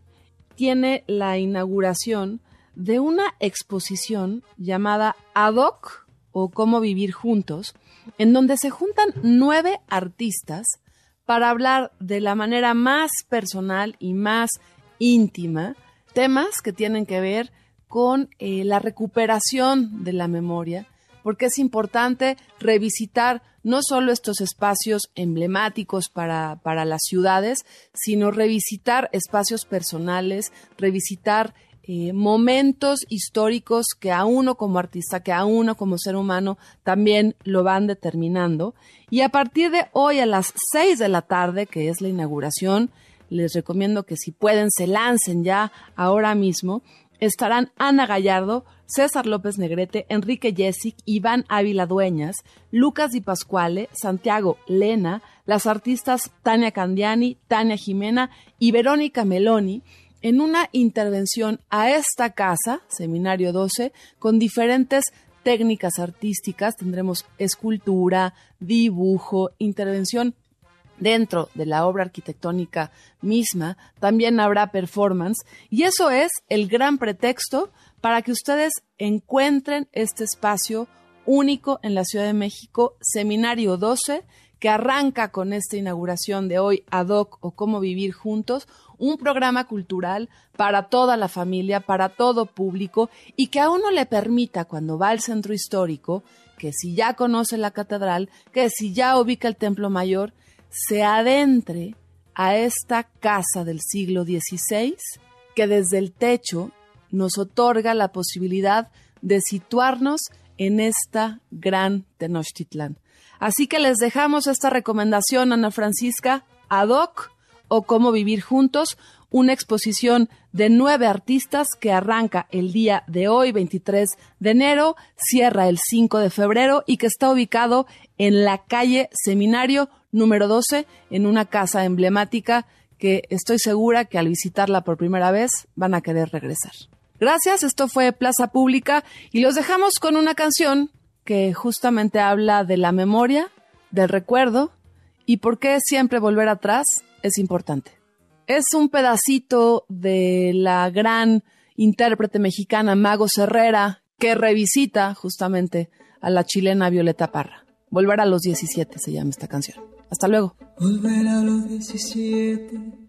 tiene la inauguración de una exposición llamada Ad hoc o Cómo vivir juntos, en donde se juntan nueve artistas para hablar de la manera más personal y más íntima temas que tienen que ver con eh, la recuperación de la memoria, porque es importante revisitar no solo estos espacios emblemáticos para, para las ciudades, sino revisitar espacios personales, revisitar eh, momentos históricos que a uno como artista, que a uno como ser humano también lo van determinando. Y a partir de hoy a las 6 de la tarde, que es la inauguración, les recomiendo que si pueden se lancen ya ahora mismo. Estarán Ana Gallardo, César López Negrete, Enrique Jessic, Iván Ávila Dueñas, Lucas Di Pascuale, Santiago Lena, las artistas Tania Candiani, Tania Jimena y Verónica Meloni en una intervención a esta casa, Seminario 12, con diferentes técnicas artísticas. Tendremos escultura, dibujo, intervención dentro de la obra arquitectónica misma. También habrá performance. Y eso es el gran pretexto para que ustedes encuentren este espacio único en la Ciudad de México, Seminario 12, que arranca con esta inauguración de hoy ad hoc o cómo vivir juntos, un programa cultural para toda la familia, para todo público y que a uno le permita cuando va al centro histórico, que si ya conoce la catedral, que si ya ubica el templo mayor, se adentre a esta casa del siglo XVI que desde el techo nos otorga la posibilidad de situarnos en esta gran Tenochtitlán. Así que les dejamos esta recomendación, Ana Francisca, ad hoc o cómo vivir juntos, una exposición de nueve artistas que arranca el día de hoy, 23 de enero, cierra el 5 de febrero y que está ubicado en la calle Seminario número 12, en una casa emblemática que estoy segura que al visitarla por primera vez van a querer regresar. Gracias, esto fue Plaza Pública y los dejamos con una canción que justamente habla de la memoria, del recuerdo y por qué siempre volver atrás es importante. Es un pedacito de la gran intérprete mexicana Mago Herrera que revisita justamente a la chilena Violeta Parra. Volver a los 17 se llama esta canción. Hasta luego. Volver a los 17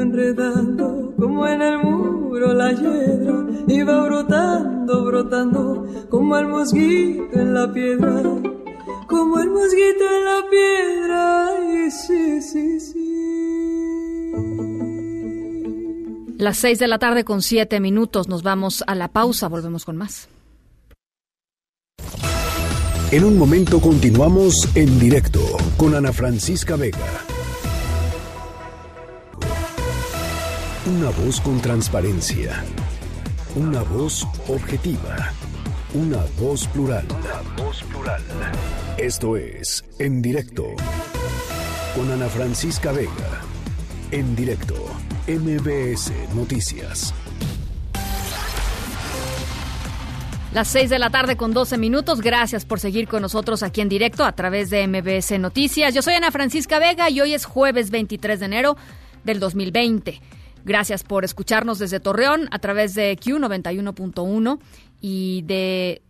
enredando, enredando como en el muro la hiedra, iba brotando, brotando, como el mosquito en la piedra, como el mosquito en la piedra, y sí, sí, sí. Las seis de la tarde con siete minutos, nos vamos a la pausa, volvemos con más. En un momento continuamos en directo con Ana Francisca Vega. Una voz con transparencia. Una voz objetiva. Una voz plural. Una voz plural. Esto es En Directo. Con Ana Francisca Vega. En directo. MBS Noticias. Las 6 de la tarde con 12 minutos. Gracias por seguir con nosotros aquí en directo a través de MBS Noticias. Yo soy Ana Francisca Vega y hoy es jueves 23 de enero del 2020. Gracias por escucharnos desde Torreón a través de Q91.1 y de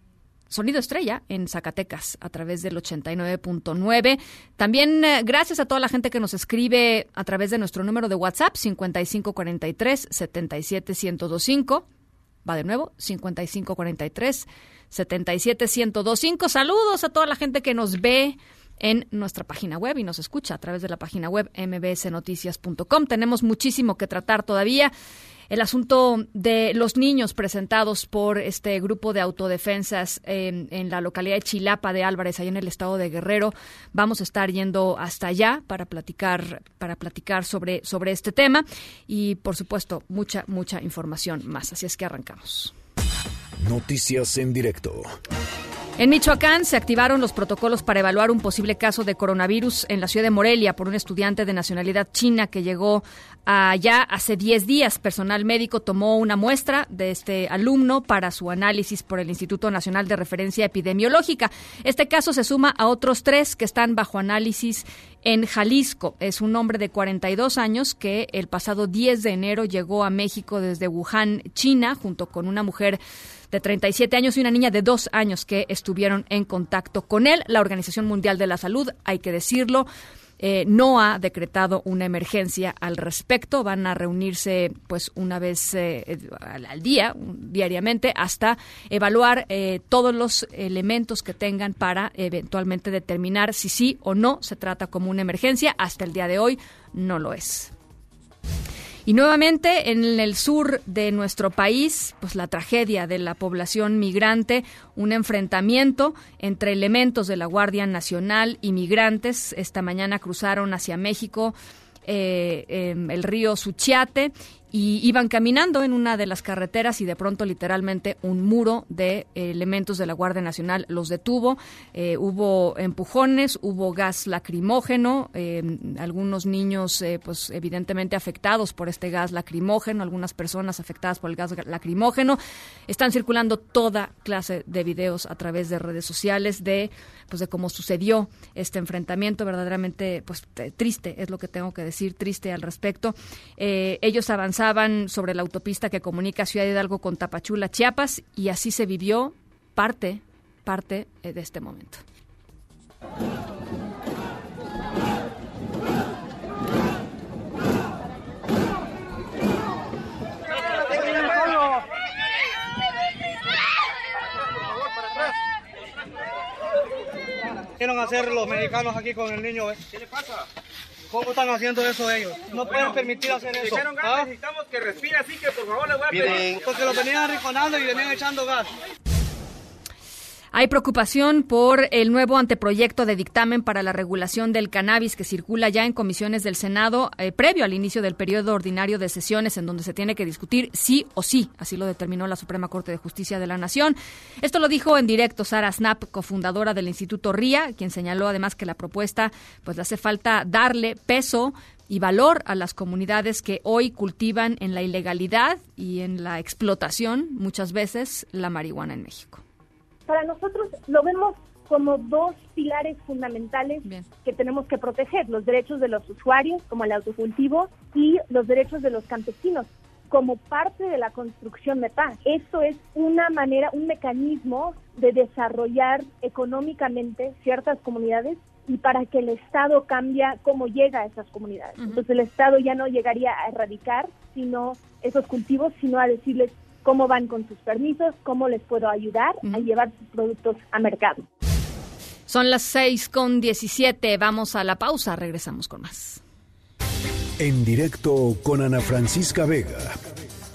Sonido Estrella en Zacatecas a través del 89.9. También eh, gracias a toda la gente que nos escribe a través de nuestro número de WhatsApp 5543 77125. Va de nuevo 5543 77125. Saludos a toda la gente que nos ve en nuestra página web y nos escucha a través de la página web mbsnoticias.com. Tenemos muchísimo que tratar todavía. El asunto de los niños presentados por este grupo de autodefensas en, en, la localidad de Chilapa de Álvarez, allá en el estado de Guerrero. Vamos a estar yendo hasta allá para platicar, para platicar sobre, sobre este tema y, por supuesto, mucha, mucha información más. Así es que arrancamos. Noticias en directo. En Michoacán se activaron los protocolos para evaluar un posible caso de coronavirus en la ciudad de Morelia por un estudiante de nacionalidad china que llegó allá hace 10 días. Personal médico tomó una muestra de este alumno para su análisis por el Instituto Nacional de Referencia Epidemiológica. Este caso se suma a otros tres que están bajo análisis en Jalisco. Es un hombre de 42 años que el pasado 10 de enero llegó a México desde Wuhan, China, junto con una mujer de 37 años y una niña de 2 años que estuvieron en contacto con él. La Organización Mundial de la Salud, hay que decirlo, eh, no ha decretado una emergencia al respecto. Van a reunirse pues una vez eh, al, día, diariamente, hasta evaluar eh, todos los elementos que tengan para eventualmente determinar si sí o no se trata como una emergencia. Hasta el día de hoy no lo es. Y nuevamente en el sur de nuestro país, pues la tragedia de la población migrante, un enfrentamiento entre elementos de la Guardia Nacional y migrantes. Esta mañana cruzaron hacia México eh, em, el río Suchiate y iban caminando en una de las carreteras y de pronto literalmente un muro de elementos de la Guardia Nacional los detuvo. Eh, hubo empujones, hubo gas lacrimógeno, eh, algunos niños eh, pues evidentemente afectados por este gas lacrimógeno, algunas personas afectadas por el gas lacrimógeno. Están circulando toda clase de videos a través de redes sociales de pues de cómo sucedió este enfrentamiento verdaderamente pues triste es lo que tengo que decir triste al respecto ellos avanzaron avanzaban sobre la autopista que comunica Ciudad Hidalgo con Tapachula, Chiapas, y así se vivió parte, parte eh, de este momento. quieren hacer los mexicanos aquí con el niño? Eh? ¿Qué le pasa? ¿Cómo están haciendo eso ellos? No pueden permitir hacer eso. ¿Ah? Necesitamos que respire, así que por favor les voy a pedir. Porque lo venían arrinconando y venían echando gas. Hay preocupación por el nuevo anteproyecto de dictamen para la regulación del cannabis que circula ya en comisiones del Senado eh, previo al inicio del periodo ordinario de sesiones en donde se tiene que discutir sí o sí. Así lo determinó la Suprema Corte de Justicia de la Nación. Esto lo dijo en directo Sara Snap, cofundadora del Instituto RIA, quien señaló además que la propuesta pues le hace falta darle peso y valor a las comunidades que hoy cultivan en la ilegalidad y en la explotación muchas veces la marihuana en México para nosotros lo vemos como dos pilares fundamentales que tenemos que proteger, los derechos de los usuarios, como el autocultivo, y los derechos de los campesinos, como parte de la construcción de paz. Esto es una manera, un mecanismo de desarrollar económicamente ciertas comunidades y para que el Estado cambie cómo llega a esas comunidades. Entonces el Estado ya no llegaría a erradicar sino esos cultivos, sino a decirles cómo van con sus permisos, cómo les puedo ayudar a llevar sus productos a mercado. Son las 6 con 17. Vamos a la pausa. Regresamos con más. En directo con Ana Francisca Vega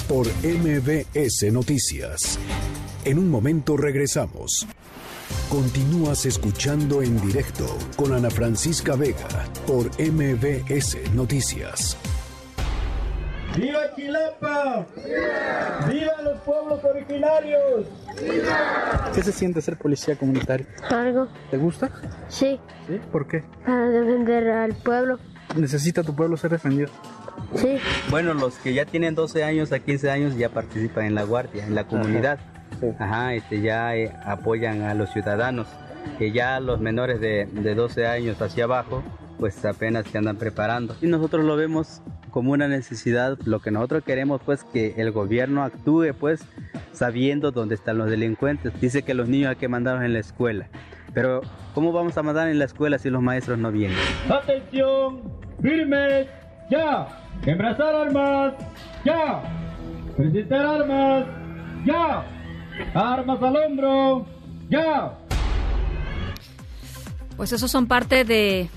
por MBS Noticias. En un momento regresamos. Continúas escuchando en directo con Ana Francisca Vega por MBS Noticias. ¡Viva Chilapa! ¡Viva! los pueblos originarios! ¡Viva! ¿Qué se siente ser policía comunitario? Algo. ¿Te gusta? Sí. ¿Sí? ¿Por qué? Para defender al pueblo. ¿Necesita tu pueblo ser defendido? Sí. Bueno, los que ya tienen 12 años a 15 años ya participan en la guardia, en la comunidad. Ajá, este, ya eh, apoyan a los ciudadanos. Que ya los menores de, de 12 años hacia abajo, pues apenas se andan preparando. Y nosotros lo vemos como una necesidad. Lo que nosotros queremos pues que el gobierno actúe pues sabiendo dónde están los delincuentes. Dice que los niños hay que mandarlos en la escuela. Pero ¿cómo vamos a mandar en la escuela si los maestros no vienen? Atención, firmes, ya. Embrazar armas, ya. Presentar armas, ya. Armas al hombro, ya. Pues esos son parte de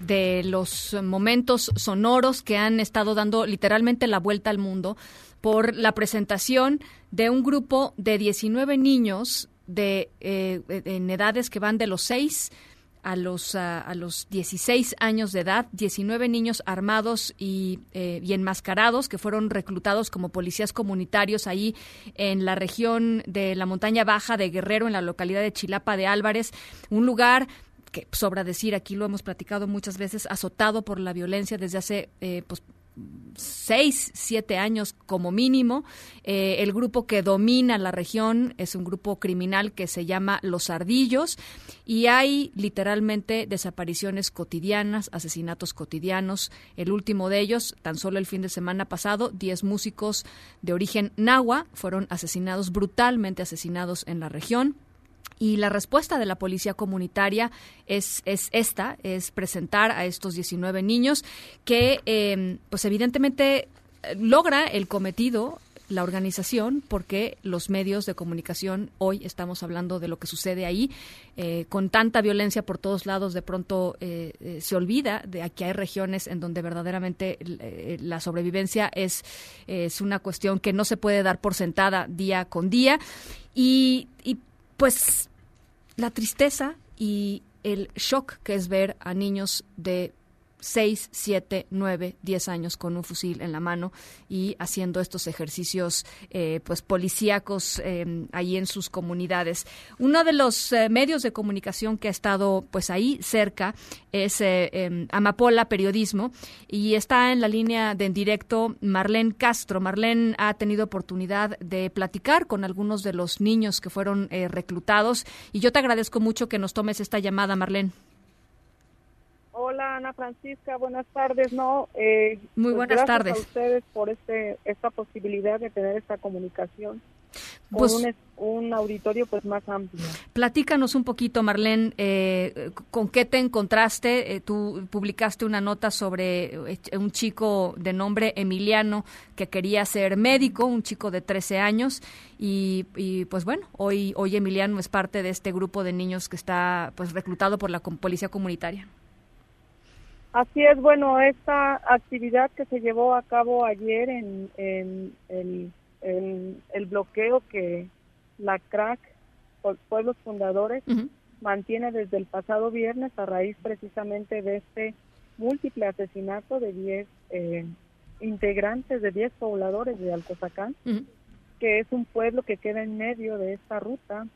de los momentos sonoros que han estado dando literalmente la vuelta al mundo por la presentación de un grupo de 19 niños de, eh, en edades que van de los 6 a los, a, los 16 años de edad, 19 niños armados y, eh, y, enmascarados que fueron reclutados como policías comunitarios ahí en la región de la montaña baja de Guerrero, en la localidad de Chilapa de Álvarez, un lugar que sobra decir, aquí lo hemos platicado muchas veces, azotado por la violencia desde hace eh, pues, seis, siete años como mínimo. Eh, el grupo que domina la región es un grupo criminal que se llama Los Ardillos y hay literalmente desapariciones cotidianas, asesinatos cotidianos. El último de ellos, tan solo el fin de semana pasado, diez músicos de origen nahua fueron asesinados, brutalmente asesinados en la región. Y la respuesta de la policía comunitaria es, es esta, es presentar a estos 19 niños que, em, pues evidentemente, logra el cometido la organización porque los medios de comunicación hoy estamos hablando de lo que sucede ahí eh, con tanta violencia por todos lados de pronto eh, eh, se olvida de que hay regiones en donde verdaderamente la sobrevivencia es es una cuestión que no se puede dar por sentada día con día. Y, y pues la tristeza y el shock que es ver a niños de 6, 7, 9, 10 años con un fusil en la mano y haciendo estos ejercicios eh, pues policíacos eh, ahí en sus comunidades. Uno de los eh, medios de comunicación que ha estado pues ahí cerca es em, Amapola Periodismo y está en la línea de en directo Marlene Castro. Marlene ha tenido oportunidad de platicar con algunos de los niños que fueron reclutados y yo te agradezco mucho que nos tomes esta llamada, Marlene. Hola Ana Francisca, buenas tardes. No, eh, muy pues buenas tardes a ustedes por este esta posibilidad de tener esta comunicación pues, con un, auditorio pues más amplio. Platícanos un poquito, Marlene, eh, con qué te encontraste. Eh, tú publicaste una nota sobre un chico de nombre Emiliano que quería ser médico, un chico de 13 años y, y, pues bueno, hoy hoy Emiliano es parte de este grupo de niños que está pues reclutado por la policía comunitaria. Así es, bueno, esta actividad que se llevó a cabo ayer en, en, el bloqueo que la CRAC, Pueblos Fundadores, mantiene desde el pasado viernes a raíz precisamente de este múltiple asesinato de 10 eh, integrantes, de 10 pobladores de Alcozacán, que es un pueblo que queda en medio de esta ruta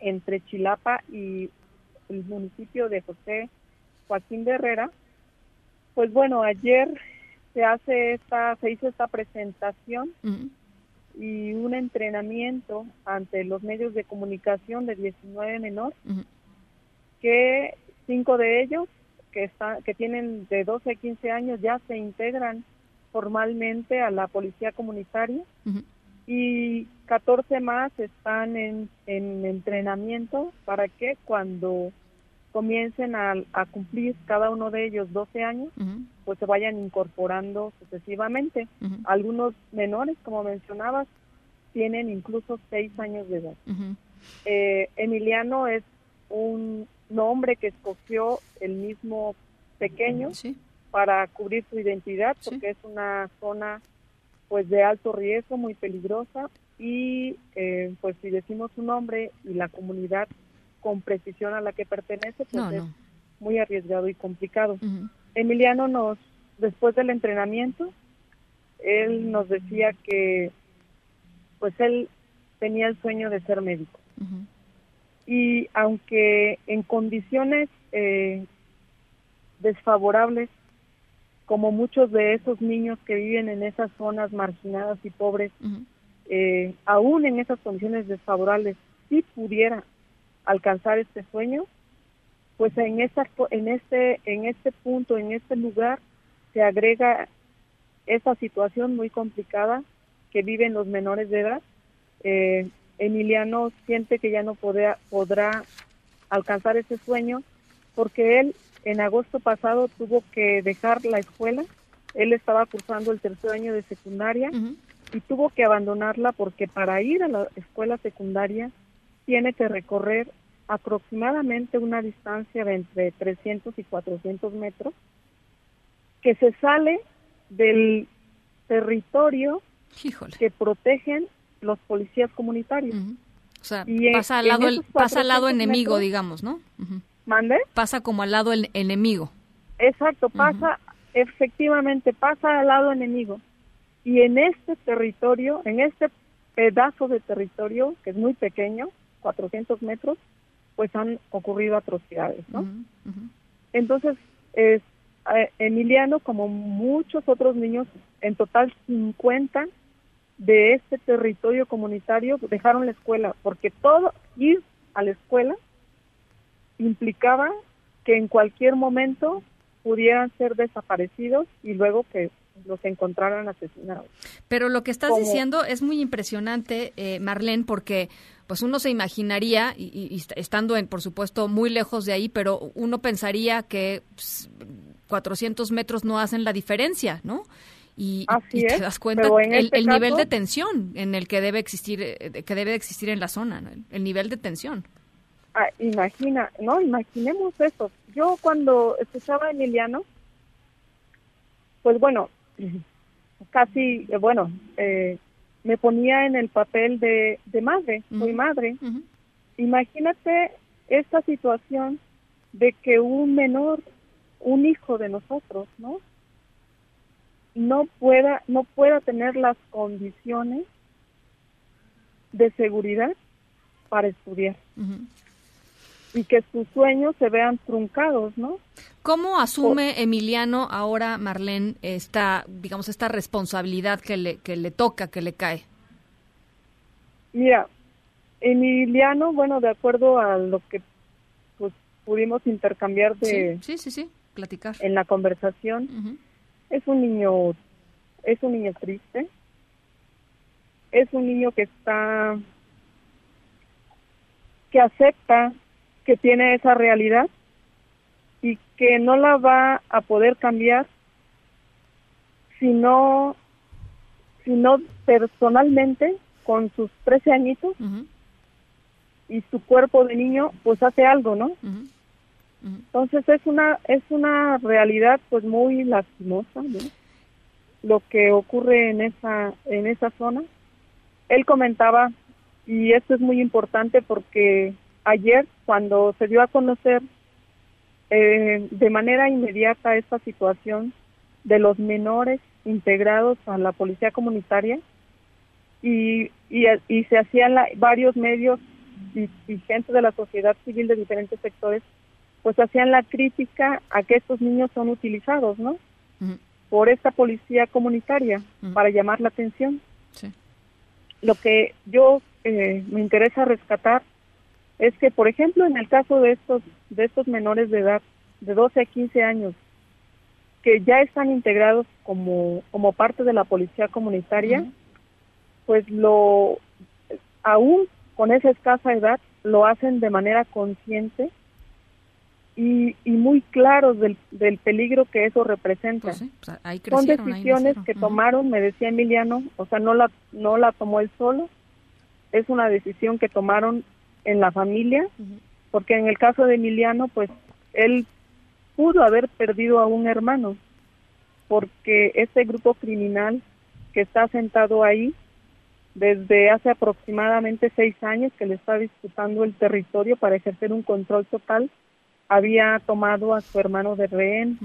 entre Chilapa y el municipio de José Joaquín de Herrera, pues bueno, ayer se hace esta, se hizo esta presentación y un entrenamiento ante los medios de comunicación de 19 menores, que cinco de ellos que están, que tienen de 12 a 15 años ya se integran formalmente a la policía comunitaria y 14 más están en, en entrenamiento para que cuando comiencen a, cumplir cada uno de ellos 12 años, pues se vayan incorporando sucesivamente. Algunos menores, como mencionabas, tienen incluso 6 años de edad. Eh, Emiliano es un nombre que escogió el mismo pequeño para cubrir su identidad, porque es una zona pues de alto riesgo, muy peligrosa, y eh, pues si decimos su nombre y la comunidad con precisión a la que pertenece, pues es muy arriesgado y complicado. Emiliano nos, después del entrenamiento, él nos decía que pues él tenía el sueño de ser médico. Y aunque en condiciones eh, desfavorables, como muchos de esos niños que viven en esas zonas marginadas y pobres, eh, aún en esas condiciones desfavorables, si pudiera alcanzar este sueño, pues en esta, en este en este punto, en este lugar se agrega esa situación muy complicada que viven los menores de edad. Eh, Emiliano siente que ya no podrá, podrá alcanzar ese sueño porque él en agosto pasado tuvo que dejar la escuela. Él estaba cursando el tercer año de secundaria y tuvo que abandonarla porque para ir a la escuela secundaria tiene que recorrer aproximadamente una distancia de entre 300 y 400 metros, que se sale del territorio que protegen los policías comunitarios. O sea, pasa al lado, pasa al lado enemigo, digamos, ¿no? ¿Mande? Pasa como al lado el enemigo. Exacto, pasa, efectivamente, pasa al lado enemigo. Y en este territorio, en este pedazo de territorio, que es muy pequeño, 400 metros, pues han ocurrido atrocidades, ¿no? Entonces, es, eh, Emiliano, como muchos otros niños, en total 50 de este territorio comunitario dejaron la escuela, porque todo ir a la escuela implicaba que en cualquier momento pudieran ser desaparecidos y luego que los encontraran asesinados. Pero lo que estás diciendo es muy impresionante, eh, Marlene, porque pues uno se imaginaría, y, estando en, por supuesto, muy lejos de ahí, pero uno pensaría que 400 metros no hacen la diferencia, ¿no? Y, te das cuenta el, este nivel de tensión en el que debe existir, eh, que debe existir en la zona, el nivel de tensión. Ah, imagina, no, imaginemos eso. Yo cuando escuchaba a Emiliano, pues bueno, casi, eh, bueno, eh, me ponía en el papel de, de madre, soy madre. Imagínate esta situación de que un menor, un hijo de nosotros, ¿no? No pueda, no pueda tener las condiciones de seguridad para estudiar y que sus sueños se vean truncados, ¿no? ¿Cómo asume Emiliano ahora, Marlene, esta, digamos, esta responsabilidad que le, que le toca, que le cae? Mira, Emiliano, bueno, de acuerdo a lo que pues, pudimos intercambiar de... Sí, sí, sí, platicar. En la conversación, es un niño, es un niño triste, es un niño que está, que acepta que tiene esa realidad y que no la va a poder cambiar si no, si no personalmente con sus 13 añitos y su cuerpo de niño pues hace algo, ¿no? Entonces es una es una realidad pues muy lastimosa, ¿no? Lo que ocurre en esa en esa zona. Él comentaba y esto es muy importante porque ayer, cuando se dio a conocer eh, de manera inmediata esta situación de los menores integrados a la policía comunitaria y, y, se hacían varios medios y, gente de la sociedad civil de diferentes sectores, pues hacían la crítica a que estos niños son utilizados, ¿no? Por esta policía comunitaria para llamar la atención. Lo que yo eh, me interesa rescatar es que, por ejemplo, en el caso de estos, de estos menores de edad, de 12 a 15 años, que ya están integrados como, como parte de la policía comunitaria, pues lo, aún con esa escasa edad, lo hacen de manera consciente y, y muy claros del, del peligro que eso representa. Pues pues Son decisiones que tomaron, me decía Emiliano, o sea, no la, no la tomó él solo, es una decisión que tomaron en la familia, porque en el caso de Emiliano, pues él pudo haber perdido a un hermano, porque ese grupo criminal que está sentado ahí desde hace aproximadamente seis años que le está disputando el territorio para ejercer un control total, había tomado a su hermano de rehén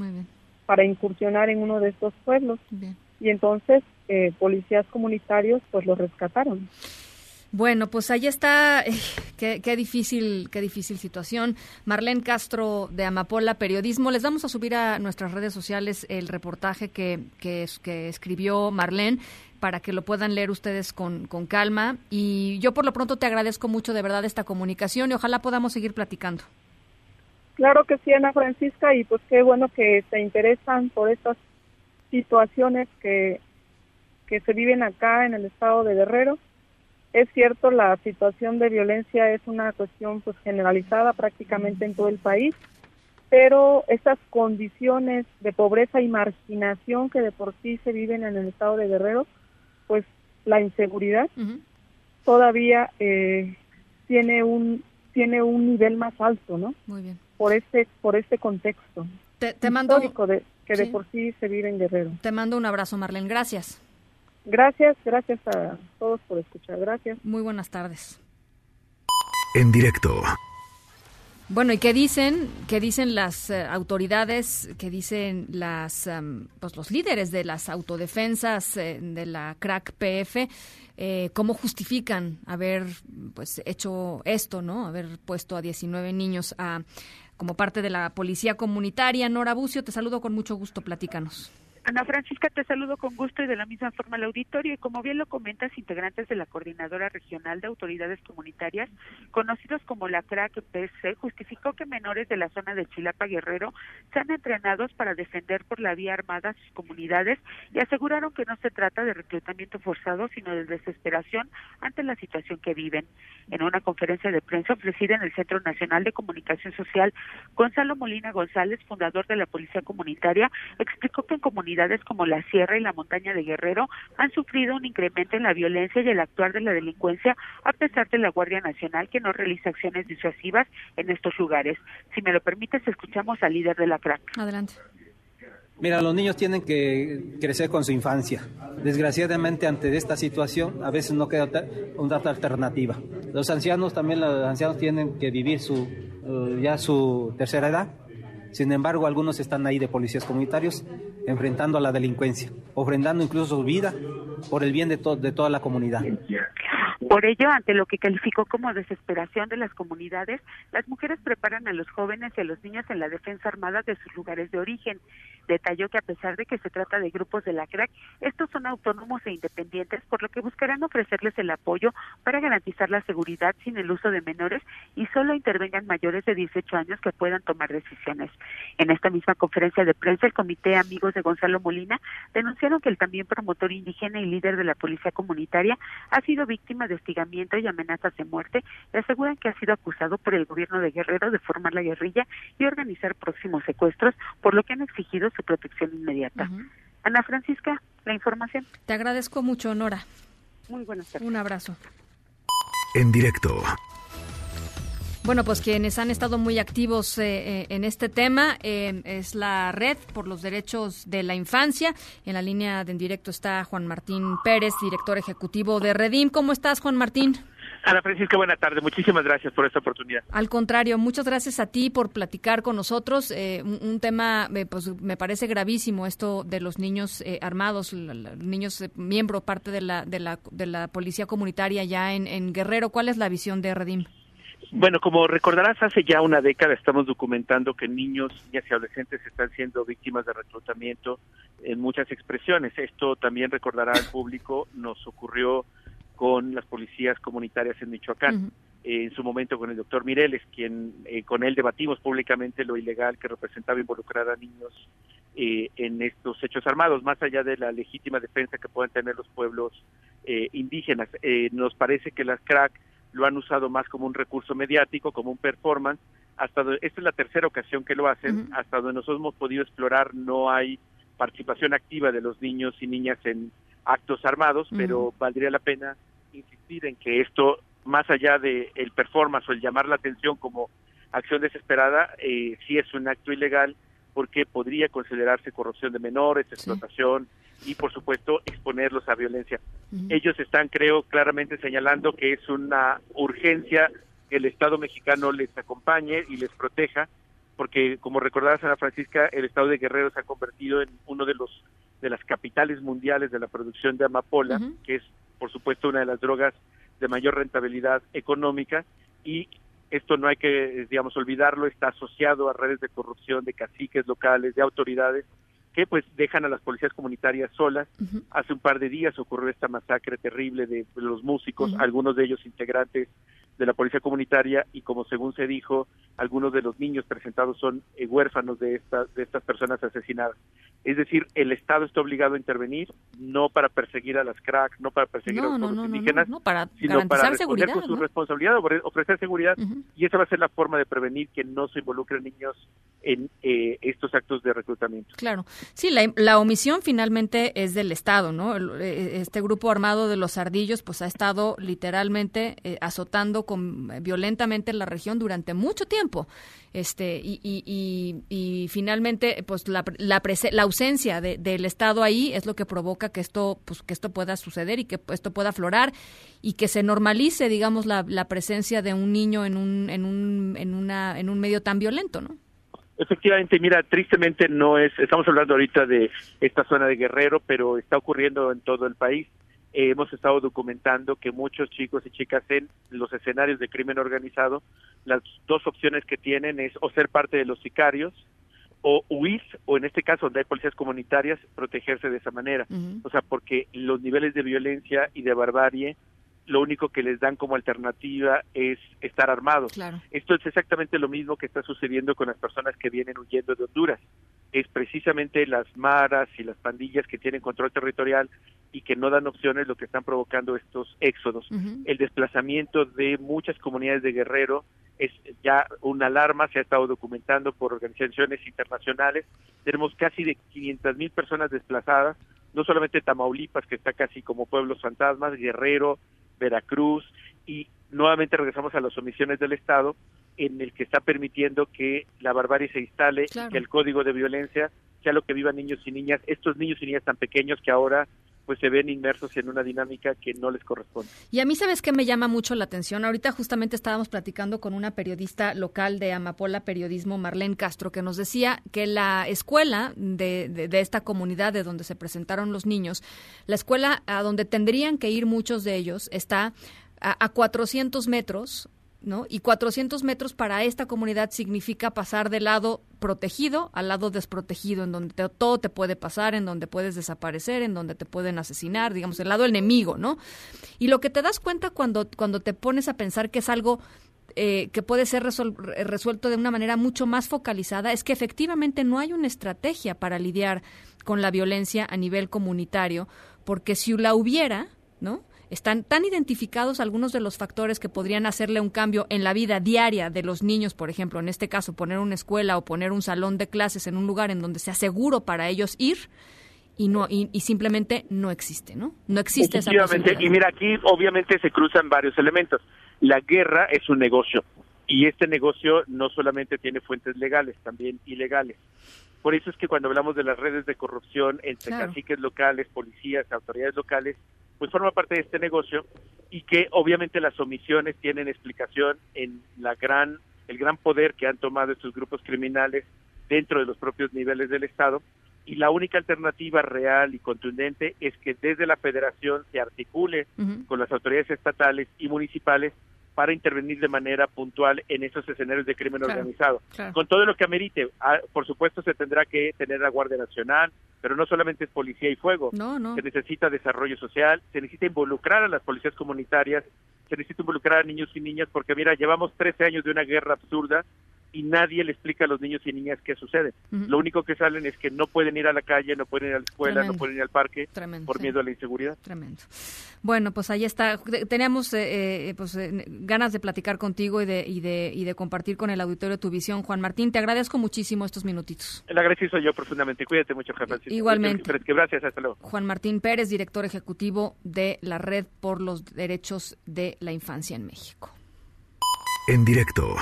para incursionar en uno de estos pueblos. Y entonces eh, policías comunitarios pues lo rescataron. Bueno, pues ahí está, qué, difícil, qué difícil situación. Marlene Castro de Amapola Periodismo, les vamos a subir a nuestras redes sociales el reportaje que, que, que escribió Marlene para que lo puedan leer ustedes con, con calma. Y yo por lo pronto te agradezco mucho de verdad esta comunicación y ojalá podamos seguir platicando. Claro que sí, Ana Francisca, y pues qué bueno que se interesan por estas situaciones que, que se viven acá en el estado de Guerrero es cierto, la situación de violencia es una cuestión pues generalizada prácticamente en todo el país, pero estas condiciones de pobreza y marginación que de por sí se viven en el estado de Guerrero, pues la inseguridad todavía eh, tiene un tiene un nivel más alto, ¿no? Muy bien. Por este por este contexto te, te mando de, que de por sí se vive en Guerrero. Te mando un abrazo, Marlene. Gracias. Gracias, gracias a todos por escuchar. Gracias. Muy buenas tardes. En directo. Bueno, ¿y qué dicen? ¿Qué dicen las eh, autoridades? ¿Qué dicen las, em, pues los líderes de las autodefensas eh, de la CRAC PF? Eh, ¿Cómo justifican haber pues hecho esto, no? Haber puesto a 19 niños a como parte de la policía comunitaria. Nora Bucio, te saludo con mucho gusto. Platícanos. Ana Francisca, te saludo con gusto y de la misma forma al auditorio. Y como bien lo comentas, integrantes de la Coordinadora Regional de Autoridades Comunitarias, conocidos como la CRAC PC, justificó que menores de la zona de Chilapa Guerrero sean entrenados para defender por la vía armada sus comunidades y aseguraron que no se trata de reclutamiento forzado, sino de desesperación ante la situación que viven. En una conferencia de prensa ofrecida en el Centro Nacional de Comunicación Social, Gonzalo Molina González, fundador de la Policía Comunitaria, explicó que en comunidades como la Sierra y la Montaña de Guerrero han sufrido un incremento en la violencia y el actuar de la delincuencia a pesar de la Guardia Nacional que no realiza acciones disuasivas en estos lugares. Si me lo permites, escuchamos al líder de la CRAC. Adelante. Mira, los niños tienen que crecer con su infancia. Desgraciadamente, ante esta situación, a veces no queda una alternativa. Los ancianos también, los ancianos tienen que vivir su, eh, ya su tercera edad sin embargo, algunos están ahí de policías comunitarios enfrentando a la delincuencia, ofrendando incluso su vida por el bien de, de toda la comunidad. Por ello, ante lo que calificó como desesperación de las comunidades, las mujeres preparan a los jóvenes y a los niños en la defensa armada de sus lugares de origen. Detalló que a pesar de que se trata de grupos de la CRAC, estos son autónomos e independientes, por lo que buscarán ofrecerles el apoyo para garantizar la seguridad sin el uso de menores y solo intervengan mayores de 18 años que puedan tomar decisiones. En esta misma conferencia de prensa, el Comité Amigos de Gonzalo Molina denunciaron que el también promotor indígena y líder de la Policía Comunitaria ha sido víctima de hostigamiento y amenazas de muerte y aseguran que ha sido acusado por el gobierno de Guerrero de formar la guerrilla y organizar próximos secuestros, por lo que han exigido su protección inmediata. Ana Francisca, la información. Te agradezco mucho, Nora. Muy buenas tardes. Un abrazo. En directo. Bueno, pues quienes han estado muy activos eh, eh, en este tema eh, es la Red por los Derechos de la Infancia. En la línea de en directo está Juan Martín Pérez, director ejecutivo de Redim. ¿Cómo estás, Juan Martín? Ana Francisca, buena tarde. Muchísimas gracias por esta oportunidad. Al contrario, muchas gracias a ti por platicar con nosotros. un, tema, pues me parece gravísimo esto de los niños armados, niños miembro, parte de la, de la, de la policía comunitaria ya en, en Guerrero. ¿Cuál es la visión de Redim? Bueno, como recordarás, hace ya una década estamos documentando que niños, niñas y adolescentes están siendo víctimas de reclutamiento en muchas expresiones. Esto también recordará al público, nos ocurrió con las policías comunitarias en Michoacán. en su momento con el doctor Mireles, quien eh, con él debatimos públicamente lo ilegal que representaba involucrar a niños eh, en estos hechos armados, más allá de la legítima defensa que puedan tener los pueblos eh, indígenas. nos parece que las crack lo han usado más como un recurso mediático, como un performance. Hasta esta es la tercera ocasión que lo hacen. Hasta donde nosotros hemos podido explorar no hay participación activa de los niños y niñas en actos armados, pero valdría la pena insistir en que esto, más allá de el performance o el llamar la atención como acción desesperada, eh, sí es un acto ilegal porque podría considerarse corrupción de menores, explotación y, por supuesto, exponerlos a violencia. Ellos están, creo, claramente señalando que es una urgencia que el Estado mexicano les acompañe y les proteja, porque, como recordaba Ana Francisca, el Estado de Guerrero se ha convertido en uno de los de las capitales mundiales de la producción de amapola, que es, por supuesto, una de las drogas de mayor rentabilidad económica y esto no hay que, digamos, olvidarlo, está asociado a redes de corrupción de caciques locales, de autoridades, que pues dejan a las policías comunitarias solas. Hace un par de días ocurrió esta masacre terrible de los músicos, algunos de ellos integrantes de la policía comunitaria y como según se dijo, algunos de los niños presentados son eh, huérfanos de estas de estas personas asesinadas. Es decir, el Estado está obligado a intervenir no para perseguir a las cracks, no para perseguir a los indígenas, para sino para responder con su responsabilidad, ofrecer seguridad y esa va a ser la forma de prevenir que no se involucren niños en eh, estos actos de reclutamiento. Claro, sí, la, omisión finalmente es del Estado, ¿no? Eh, este grupo armado de los ardillos pues ha estado literalmente azotando atacado con, violentamente en la región durante mucho tiempo. Este, y, finalmente, pues la, la, la ausencia de, del Estado ahí es lo que provoca que esto, pues, que esto pueda suceder y que esto pueda aflorar y que se normalice, digamos, la, la presencia de un niño en un, en un, en una, en un medio tan violento, ¿no? Efectivamente, mira, tristemente no es, estamos hablando ahorita de esta zona de Guerrero, pero está ocurriendo en todo el país. Eh, hemos estado documentando que muchos chicos y chicas en los escenarios de crimen organizado, las dos opciones que tienen es o ser parte de los sicarios o huir, o en este caso donde hay policías comunitarias, protegerse de esa manera. O sea, porque los niveles de violencia y de barbarie lo único que les dan como alternativa es estar armados. Esto es exactamente lo mismo que está sucediendo con las personas que vienen huyendo de Honduras. Es precisamente las maras y las pandillas que tienen control territorial y que no dan opciones lo que están provocando estos éxodos. El desplazamiento de muchas comunidades de Guerrero es ya una alarma, se ha estado documentando por organizaciones internacionales. Tenemos casi de 500 mil personas desplazadas, no solamente Tamaulipas, que está casi como pueblos fantasmas, Guerrero, Veracruz y nuevamente regresamos a las omisiones del Estado en el que está permitiendo que la barbarie se instale, que el código de violencia sea lo que vivan niños y niñas, estos niños y niñas tan pequeños que ahora pues se ven inmersos en una dinámica que no les corresponde. Y a mí, ¿sabes qué me llama mucho la atención? Ahorita justamente estábamos platicando con una periodista local de Amapola Periodismo, Marlene Castro, que nos decía que la escuela de, de, esta comunidad de donde se presentaron los niños, la escuela a donde tendrían que ir muchos de ellos, está a, a 400 metros ¿no? Y 400 metros para esta comunidad significa pasar del lado protegido al lado desprotegido, en donde todo te puede pasar, en donde puedes desaparecer, en donde te pueden asesinar, digamos, el lado enemigo, ¿no? Y lo que te das cuenta cuando, cuando te pones a pensar que es algo eh, que puede ser resuelto de una manera mucho más focalizada es que efectivamente no hay una estrategia para lidiar con la violencia a nivel comunitario, porque si la hubiera, ¿no? Están tan identificados algunos de los factores que podrían hacerle un cambio en la vida diaria de los niños, por ejemplo, en este caso poner una escuela o poner un salón de clases en un lugar en donde sea seguro para ellos ir y no y, simplemente no existe, ¿no? No existe esa posibilidad. Y mira, aquí obviamente se cruzan varios elementos. La guerra es un negocio y este negocio no solamente tiene fuentes legales, también ilegales. Por eso es que cuando hablamos de las redes de corrupción entre caciques locales, policías, autoridades locales, pues forma parte de este negocio y que obviamente las omisiones tienen explicación en la gran el gran poder que han tomado estos grupos criminales dentro de los propios niveles del Estado. Y la única alternativa real y contundente es que desde la federación se articule con las autoridades estatales y municipales para intervenir de manera puntual en esos escenarios de crimen organizado. Con todo lo que amerite, ah, por supuesto se tendrá que tener la Guardia Nacional, pero no solamente es policía y fuego, se necesita desarrollo social, se necesita involucrar a las policías comunitarias, se necesita involucrar a niños y niñas, porque mira, llevamos 13 años de una guerra absurda y nadie le explica a los niños y niñas qué sucede. Lo único que salen es que no pueden ir a la calle, no pueden ir a la escuela, no pueden ir al parque por miedo a la inseguridad. Tremendo. Bueno, pues ahí está. Teníamos eh, eh, pues, eh, ganas de platicar contigo y de, y, de, y de compartir con el auditorio tu visión. Juan Martín, te agradezco muchísimo estos minutitos. El agradecido soy yo profundamente. Cuídate mucho, Juan Igualmente. Gracias, hasta luego. Juan Martín Pérez, director ejecutivo de la Red por los Derechos de la Infancia en México. En directo.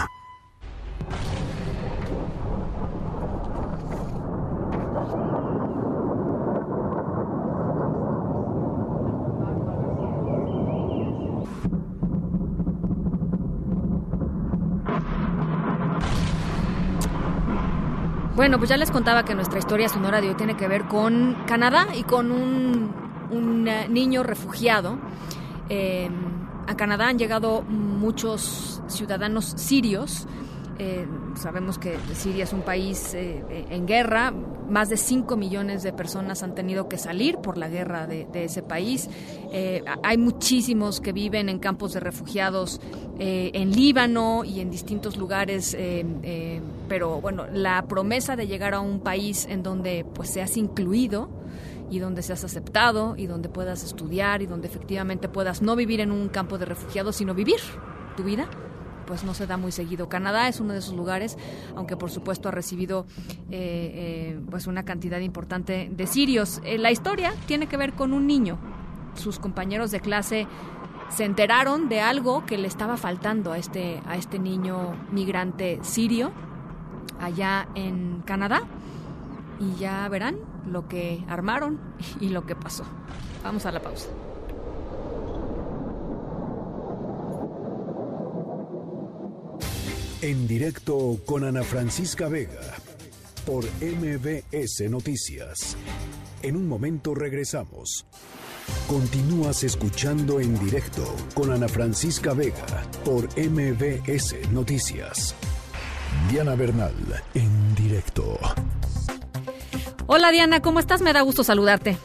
Bueno, pues ya les contaba que nuestra historia sonora de hoy tiene que ver con Canadá y con un, eh, niño refugiado. Eh, a Canadá han llegado muchos ciudadanos sirios eh, sabemos que Siria es un país eh, en guerra. Más de 5 millones de personas han tenido que salir por la guerra de, ese país. Eh, hay muchísimos que viven en campos de refugiados en Líbano y en distintos lugares. pero bueno, la promesa de llegar a un país en donde pues seas incluido y donde seas aceptado y donde puedas estudiar y donde efectivamente puedas no vivir en un campo de refugiados, sino vivir tu vida pues no se da muy seguido. Canadá es uno de esos lugares, aunque por supuesto ha recibido eh, eh, pues una cantidad importante de sirios. Eh, la historia tiene que ver con un niño. Sus compañeros de clase se enteraron de algo que le estaba faltando a este, a este niño migrante sirio allá en Canadá. Y ya verán lo que armaron y lo que pasó. Vamos a la pausa. En directo con Ana Francisca Vega por MBS Noticias. En un momento regresamos. Continúas escuchando en directo con Ana Francisca Vega por MBS Noticias. Diana Bernal, en directo. Hola Diana, ¿cómo estás? Me da gusto saludarte.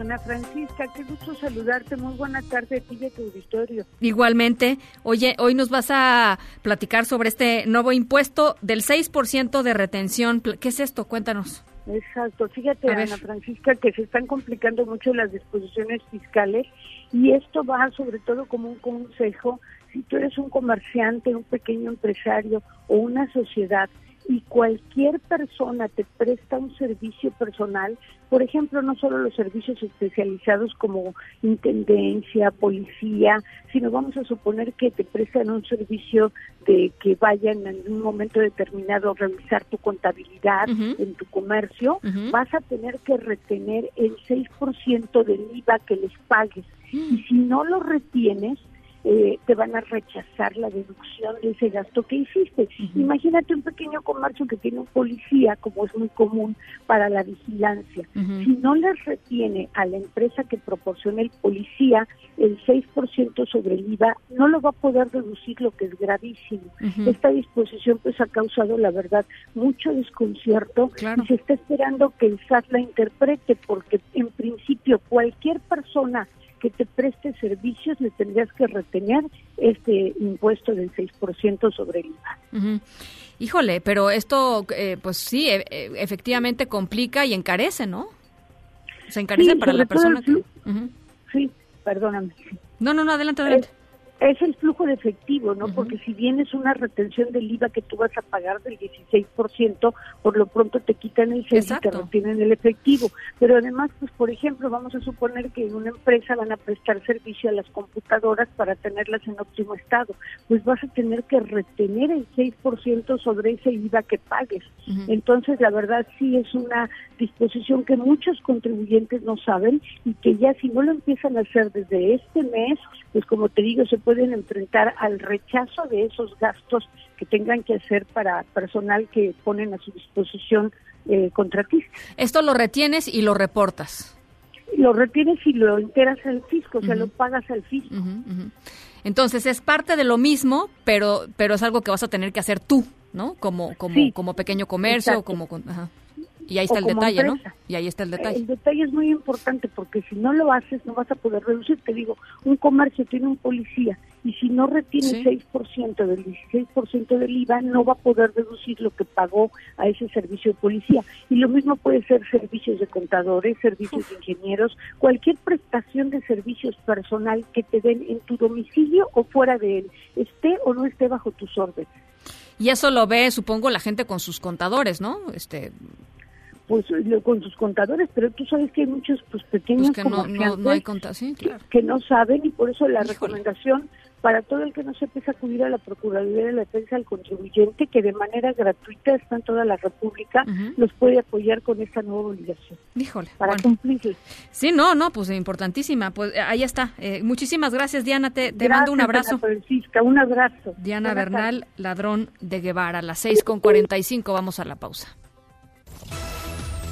Ana Francisca, qué gusto saludarte. Muy buena tarde a ti y a tu auditorio. Igualmente. Oye, hoy nos vas a platicar sobre este nuevo impuesto del 6% de retención. ¿Qué es esto? Cuéntanos. Exacto. Fíjate, Ana Francisca, que se están complicando mucho las disposiciones fiscales y esto va sobre todo como un consejo. Si tú eres un comerciante, un pequeño empresario o una sociedad y cualquier persona te presta un servicio personal, por ejemplo, no solo los servicios especializados como intendencia, policía, sino vamos a suponer que te prestan un servicio de que vayan en un momento determinado a revisar tu contabilidad en tu comercio, vas a tener que retener el 6% del IVA que les pagues. Y si no lo retienes, eh, te van a rechazar la deducción de ese gasto que hiciste. Imagínate un pequeño comercio que tiene un policía, como es muy común para la vigilancia. Si no les retiene a la empresa que proporciona el policía el 6% sobre el IVA, no lo va a poder reducir, lo que es gravísimo. Esta disposición pues ha causado, la verdad, mucho desconcierto y se está esperando que el SAT la interprete, porque en principio cualquier persona que te preste servicios le tendrías que retener este impuesto del 6% sobre el IVA. Híjole, pero esto, eh, pues sí, e, e, efectivamente complica y encarece, ¿no? Se encarece para la persona que... Sí, perdóname. No, no, no, adelante, adelante es el flujo de efectivo, ¿no? Porque si bien es una retención del IVA que tú vas a pagar del 16%, por lo pronto te quitan el CES y te retienen el efectivo. Pero además, pues por ejemplo, vamos a suponer que en una empresa van a prestar servicio a las computadoras para tenerlas en óptimo estado. Pues vas a tener que retener el 6% sobre ese IVA que pagues. Entonces, la verdad sí es una disposición que muchos contribuyentes no saben y que ya si no lo empiezan a hacer desde este mes, pues como te digo, se pueden enfrentar al rechazo de esos gastos que tengan que hacer para personal que ponen a su disposición eh, contratistas. Esto lo retienes y lo reportas. Lo retienes y lo enteras al fisco, o sea, lo pagas al fisco. Entonces es parte de lo mismo, pero pero es algo que vas a tener que hacer tú, ¿no? Como como como pequeño comercio, como ajá. Y ahí está el detalle, ¿no? Y ahí está el detalle. El detalle es muy importante porque si no lo haces no vas a poder reducir. Te digo, un comercio tiene un policía y si no retiene el 6% del 16% del IVA no va a poder reducir lo que pagó a ese servicio de policía. Y lo mismo puede ser servicios de contadores, servicios de ingenieros, cualquier prestación de servicios personal que te den en tu domicilio o fuera de él, esté o no esté bajo tus órdenes. Y eso lo ve, supongo, la gente con sus contadores, ¿no? Este, pues con sus contadores, pero tú sabes que hay muchos pues pequeños pues que no, no, hay que, no saben y por eso la recomendación para todo el que no sepa es acudir a la Procuraduría de la Defensa del Contribuyente, que de manera gratuita está en toda la República, nos puede apoyar con esta nueva obligación. Híjole. Para cumplir. Sí, no, no, pues importantísima. Pues eh, ahí está. Eh, muchísimas gracias, Diana. Te, te mando un abrazo. Francisca, un abrazo. Diana Bernal, ladrón de Guevara. A las seis con cuarenta y cinco vamos a la pausa.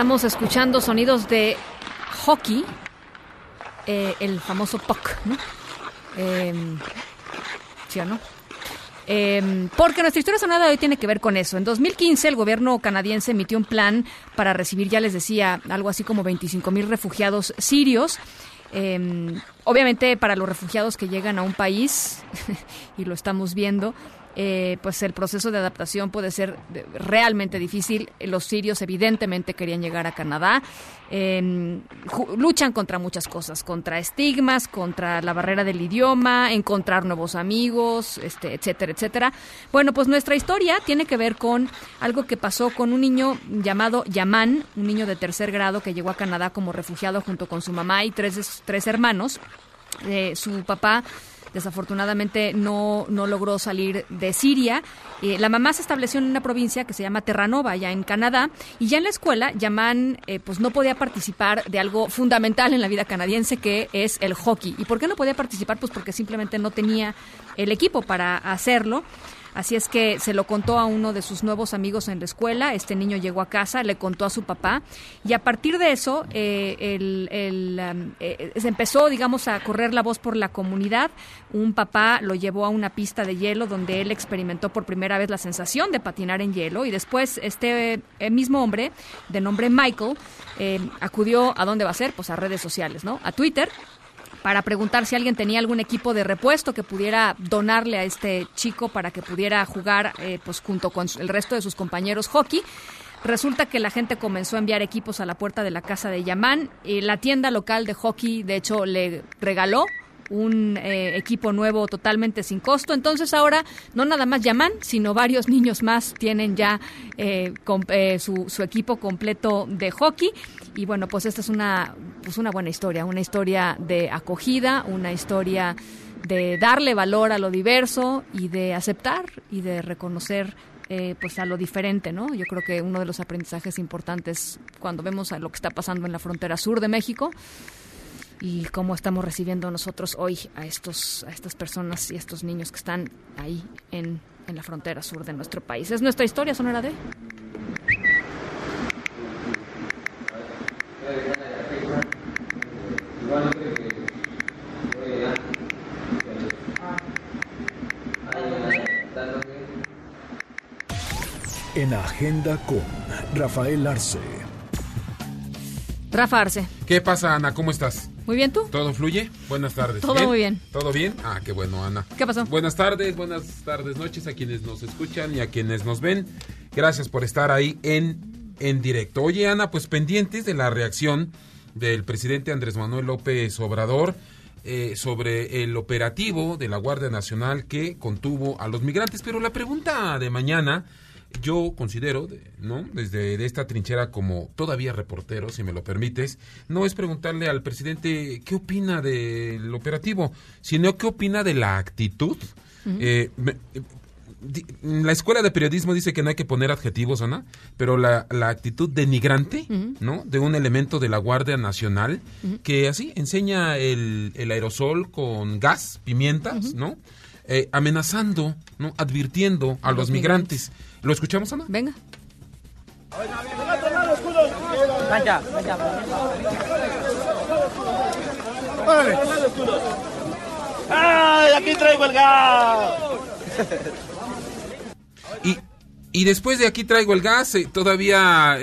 Estamos escuchando sonidos de hockey, eh, el famoso puck, em, ¿sí o no? Eh, porque nuestra historia sonada hoy tiene que ver con eso. En 2015 el gobierno canadiense emitió un plan para recibir, ya les decía, algo así como 25 mil refugiados sirios. Eh, obviamente para los refugiados que llegan a un país, y lo estamos viendo, eh, pues el proceso de adaptación puede ser realmente difícil. Los sirios evidentemente querían llegar a Canadá. Eh, luchan contra muchas cosas, contra estigmas, contra la barrera del idioma, encontrar nuevos amigos, este, etcétera, etcétera. Bueno, pues nuestra historia tiene que ver con algo que pasó con un niño llamado Yaman, un niño de tercer grado que llegó a Canadá como refugiado junto con su mamá y tres, tres hermanos. Eh, su papá desafortunadamente no, no logró salir de Siria. Eh, la mamá se estableció en una provincia que se llama Terranova, ya en Canadá, y ya en la escuela, Yaman eh, pues no podía participar de algo fundamental en la vida canadiense que es el hockey. ¿Y por qué no podía participar? Pues porque simplemente no tenía el equipo para hacerlo. Así es que se lo contó a uno de sus nuevos amigos en la escuela. Este niño llegó a casa, le contó a su papá y a partir de eso eh, el, eh, se empezó, digamos, a correr la voz por la comunidad. Un papá lo llevó a una pista de hielo donde él experimentó por primera vez la sensación de patinar en hielo y después este eh, mismo hombre, de nombre Michael, eh, acudió a dónde va a ser, pues a redes sociales, ¿no? A Twitter para preguntar si alguien tenía algún equipo de repuesto que pudiera donarle a este chico para que pudiera jugar eh, pues junto con el resto de sus compañeros hockey. Resulta que la gente comenzó a enviar equipos a la puerta de la casa de Yamán. Y la tienda local de hockey, de hecho, le regaló un eh, equipo nuevo totalmente sin costo. Entonces ahora no nada más Yaman, sino varios niños más tienen ya eh, eh, su, su, equipo completo de hockey. Y bueno, pues esta es una, pues una buena historia, una historia de acogida, una historia de darle valor a lo diverso y de aceptar y de reconocer eh, pues a lo diferente, ¿no? Yo creo que uno de los aprendizajes importantes cuando vemos a lo que está pasando en la frontera sur de México y cómo estamos recibiendo nosotros hoy a estos a estas personas y a estos niños que están ahí en, en la frontera sur de nuestro país. Es nuestra historia sonora de En Agenda con Rafael Arce. Rafa Arce. ¿Qué pasa, Ana? ¿Cómo estás? Muy bien, ¿tú? ¿Todo fluye? Buenas tardes. Todo muy bien. ¿Todo bien? Ah, qué bueno, Ana. ¿Qué pasó? Buenas tardes, buenas tardes, noches a quienes nos escuchan y a quienes nos ven. Gracias por estar ahí en, en directo. Oye, Ana, pues pendientes de la reacción del presidente Andrés Manuel López Obrador eh, sobre el operativo de la Guardia Nacional que contuvo a los migrantes. Pero la pregunta de mañana yo considero, ¿no? Desde de esta trinchera como todavía reportero, si me lo permites, no es preguntarle al presidente qué opina del operativo, sino qué opina de la actitud. Uh -huh. eh, la escuela de periodismo dice que no hay que poner adjetivos, Ana, pero la, la actitud denigrante, uh -huh. ¿no? De un elemento de la Guardia Nacional uh -huh. que así enseña el, el, aerosol con gas, pimientas, ¿no? Eh, amenazando, ¿no? Advirtiendo a, a los, los migrantes. migrantes. ¿Lo escuchamos, Ana? Venga. Cancha, ¡Ay, aquí traigo el gas! Y, y después de aquí traigo el gas, eh, todavía eh,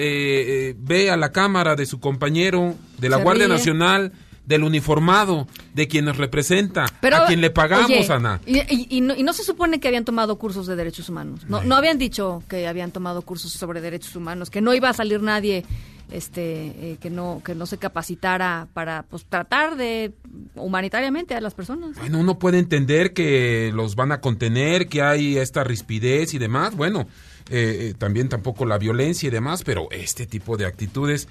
eh, ve a la cámara de su compañero de la Se Guardia ríe. Nacional del uniformado, de quien nos representa, Pero, a quien le pagamos, oye, Ana. Y, y, y, no, y, no, se supone que habían tomado cursos de derechos humanos. No, no habían dicho que habían tomado cursos sobre derechos humanos, que no iba a salir nadie este eh, que no que no se capacitara para pues tratar de humanitariamente a las personas. Bueno, uno puede entender que los van a contener, que hay esta rispidez y demás. Bueno, eh, eh, también tampoco la violencia y demás, pero este tipo de actitudes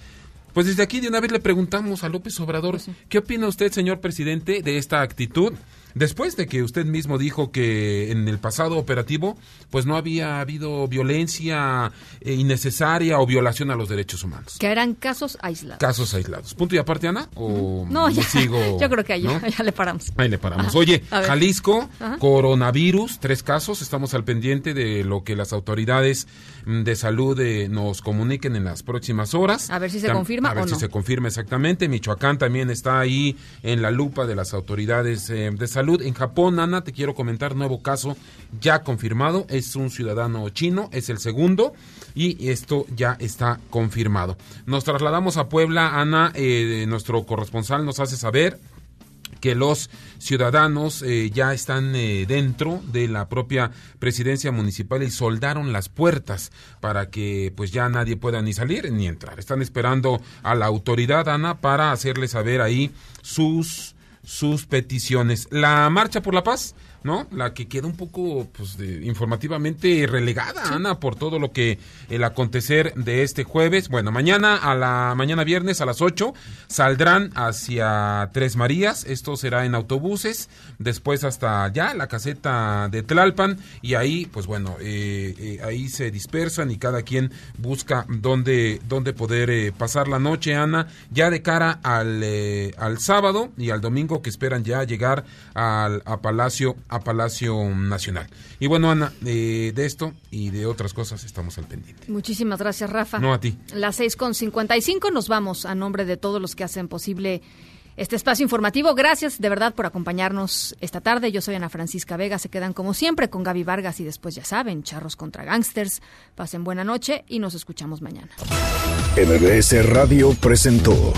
pues desde aquí de una vez le preguntamos a López Obrador, sí. ¿qué opina usted, señor presidente, de esta actitud? Después de que usted mismo dijo que en el pasado operativo, pues no había habido violencia eh, innecesaria o violación a los derechos humanos. Que eran casos aislados. Casos aislados. ¿Punto y aparte, Ana? ¿O no, ya, sigo, yo creo que ahí ¿no? ya, le paramos. Ahí le paramos. Ajá. Oye, Jalisco, Ajá. coronavirus, tres casos. Estamos al pendiente de lo que las autoridades mm, de salud eh, nos comuniquen en las próximas horas. A ver si se Tam confirma A ver o si no. se confirma exactamente. Michoacán también está ahí en la lupa de las autoridades eh, de salud En Japón, Ana, te quiero comentar, nuevo caso ya confirmado. Es un ciudadano chino, es el segundo y esto ya está confirmado. Nos trasladamos a Puebla, Ana, eh, nuestro corresponsal nos hace saber que los ciudadanos eh, ya están eh, dentro de la propia presidencia municipal y soldaron las puertas para que pues ya nadie pueda ni salir ni entrar. Están esperando a la autoridad, Ana, para hacerle saber ahí sus sus peticiones. La marcha por la paz ¿no? La que queda un poco, pues, informativamente relegada, Ana, por todo lo que el acontecer de este jueves. Bueno, mañana a la mañana viernes a las 8 saldrán hacia Tres Marías. Esto será en autobuses. Después hasta allá, la caseta de Tlalpan. Y ahí, pues bueno, eh, eh, ahí se dispersan y cada quien busca dónde, dónde poder eh, pasar la noche, Ana, ya de cara al, al sábado y al domingo que esperan ya llegar al a Palacio a Palacio Nacional. Y bueno, Ana, de esto y de otras cosas estamos al pendiente. Muchísimas gracias, Rafa. No a ti. Las 6.55 nos vamos a nombre de todos los que hacen posible este espacio informativo. Gracias de verdad por acompañarnos esta tarde. Yo soy Ana Francisca Vega. Se quedan como siempre con Gaby Vargas y después ya saben, charros contra gangsters. Pasen buena noche y nos escuchamos mañana. MBS Radio presentó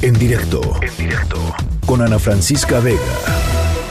en directo, en directo con Ana Francisca Vega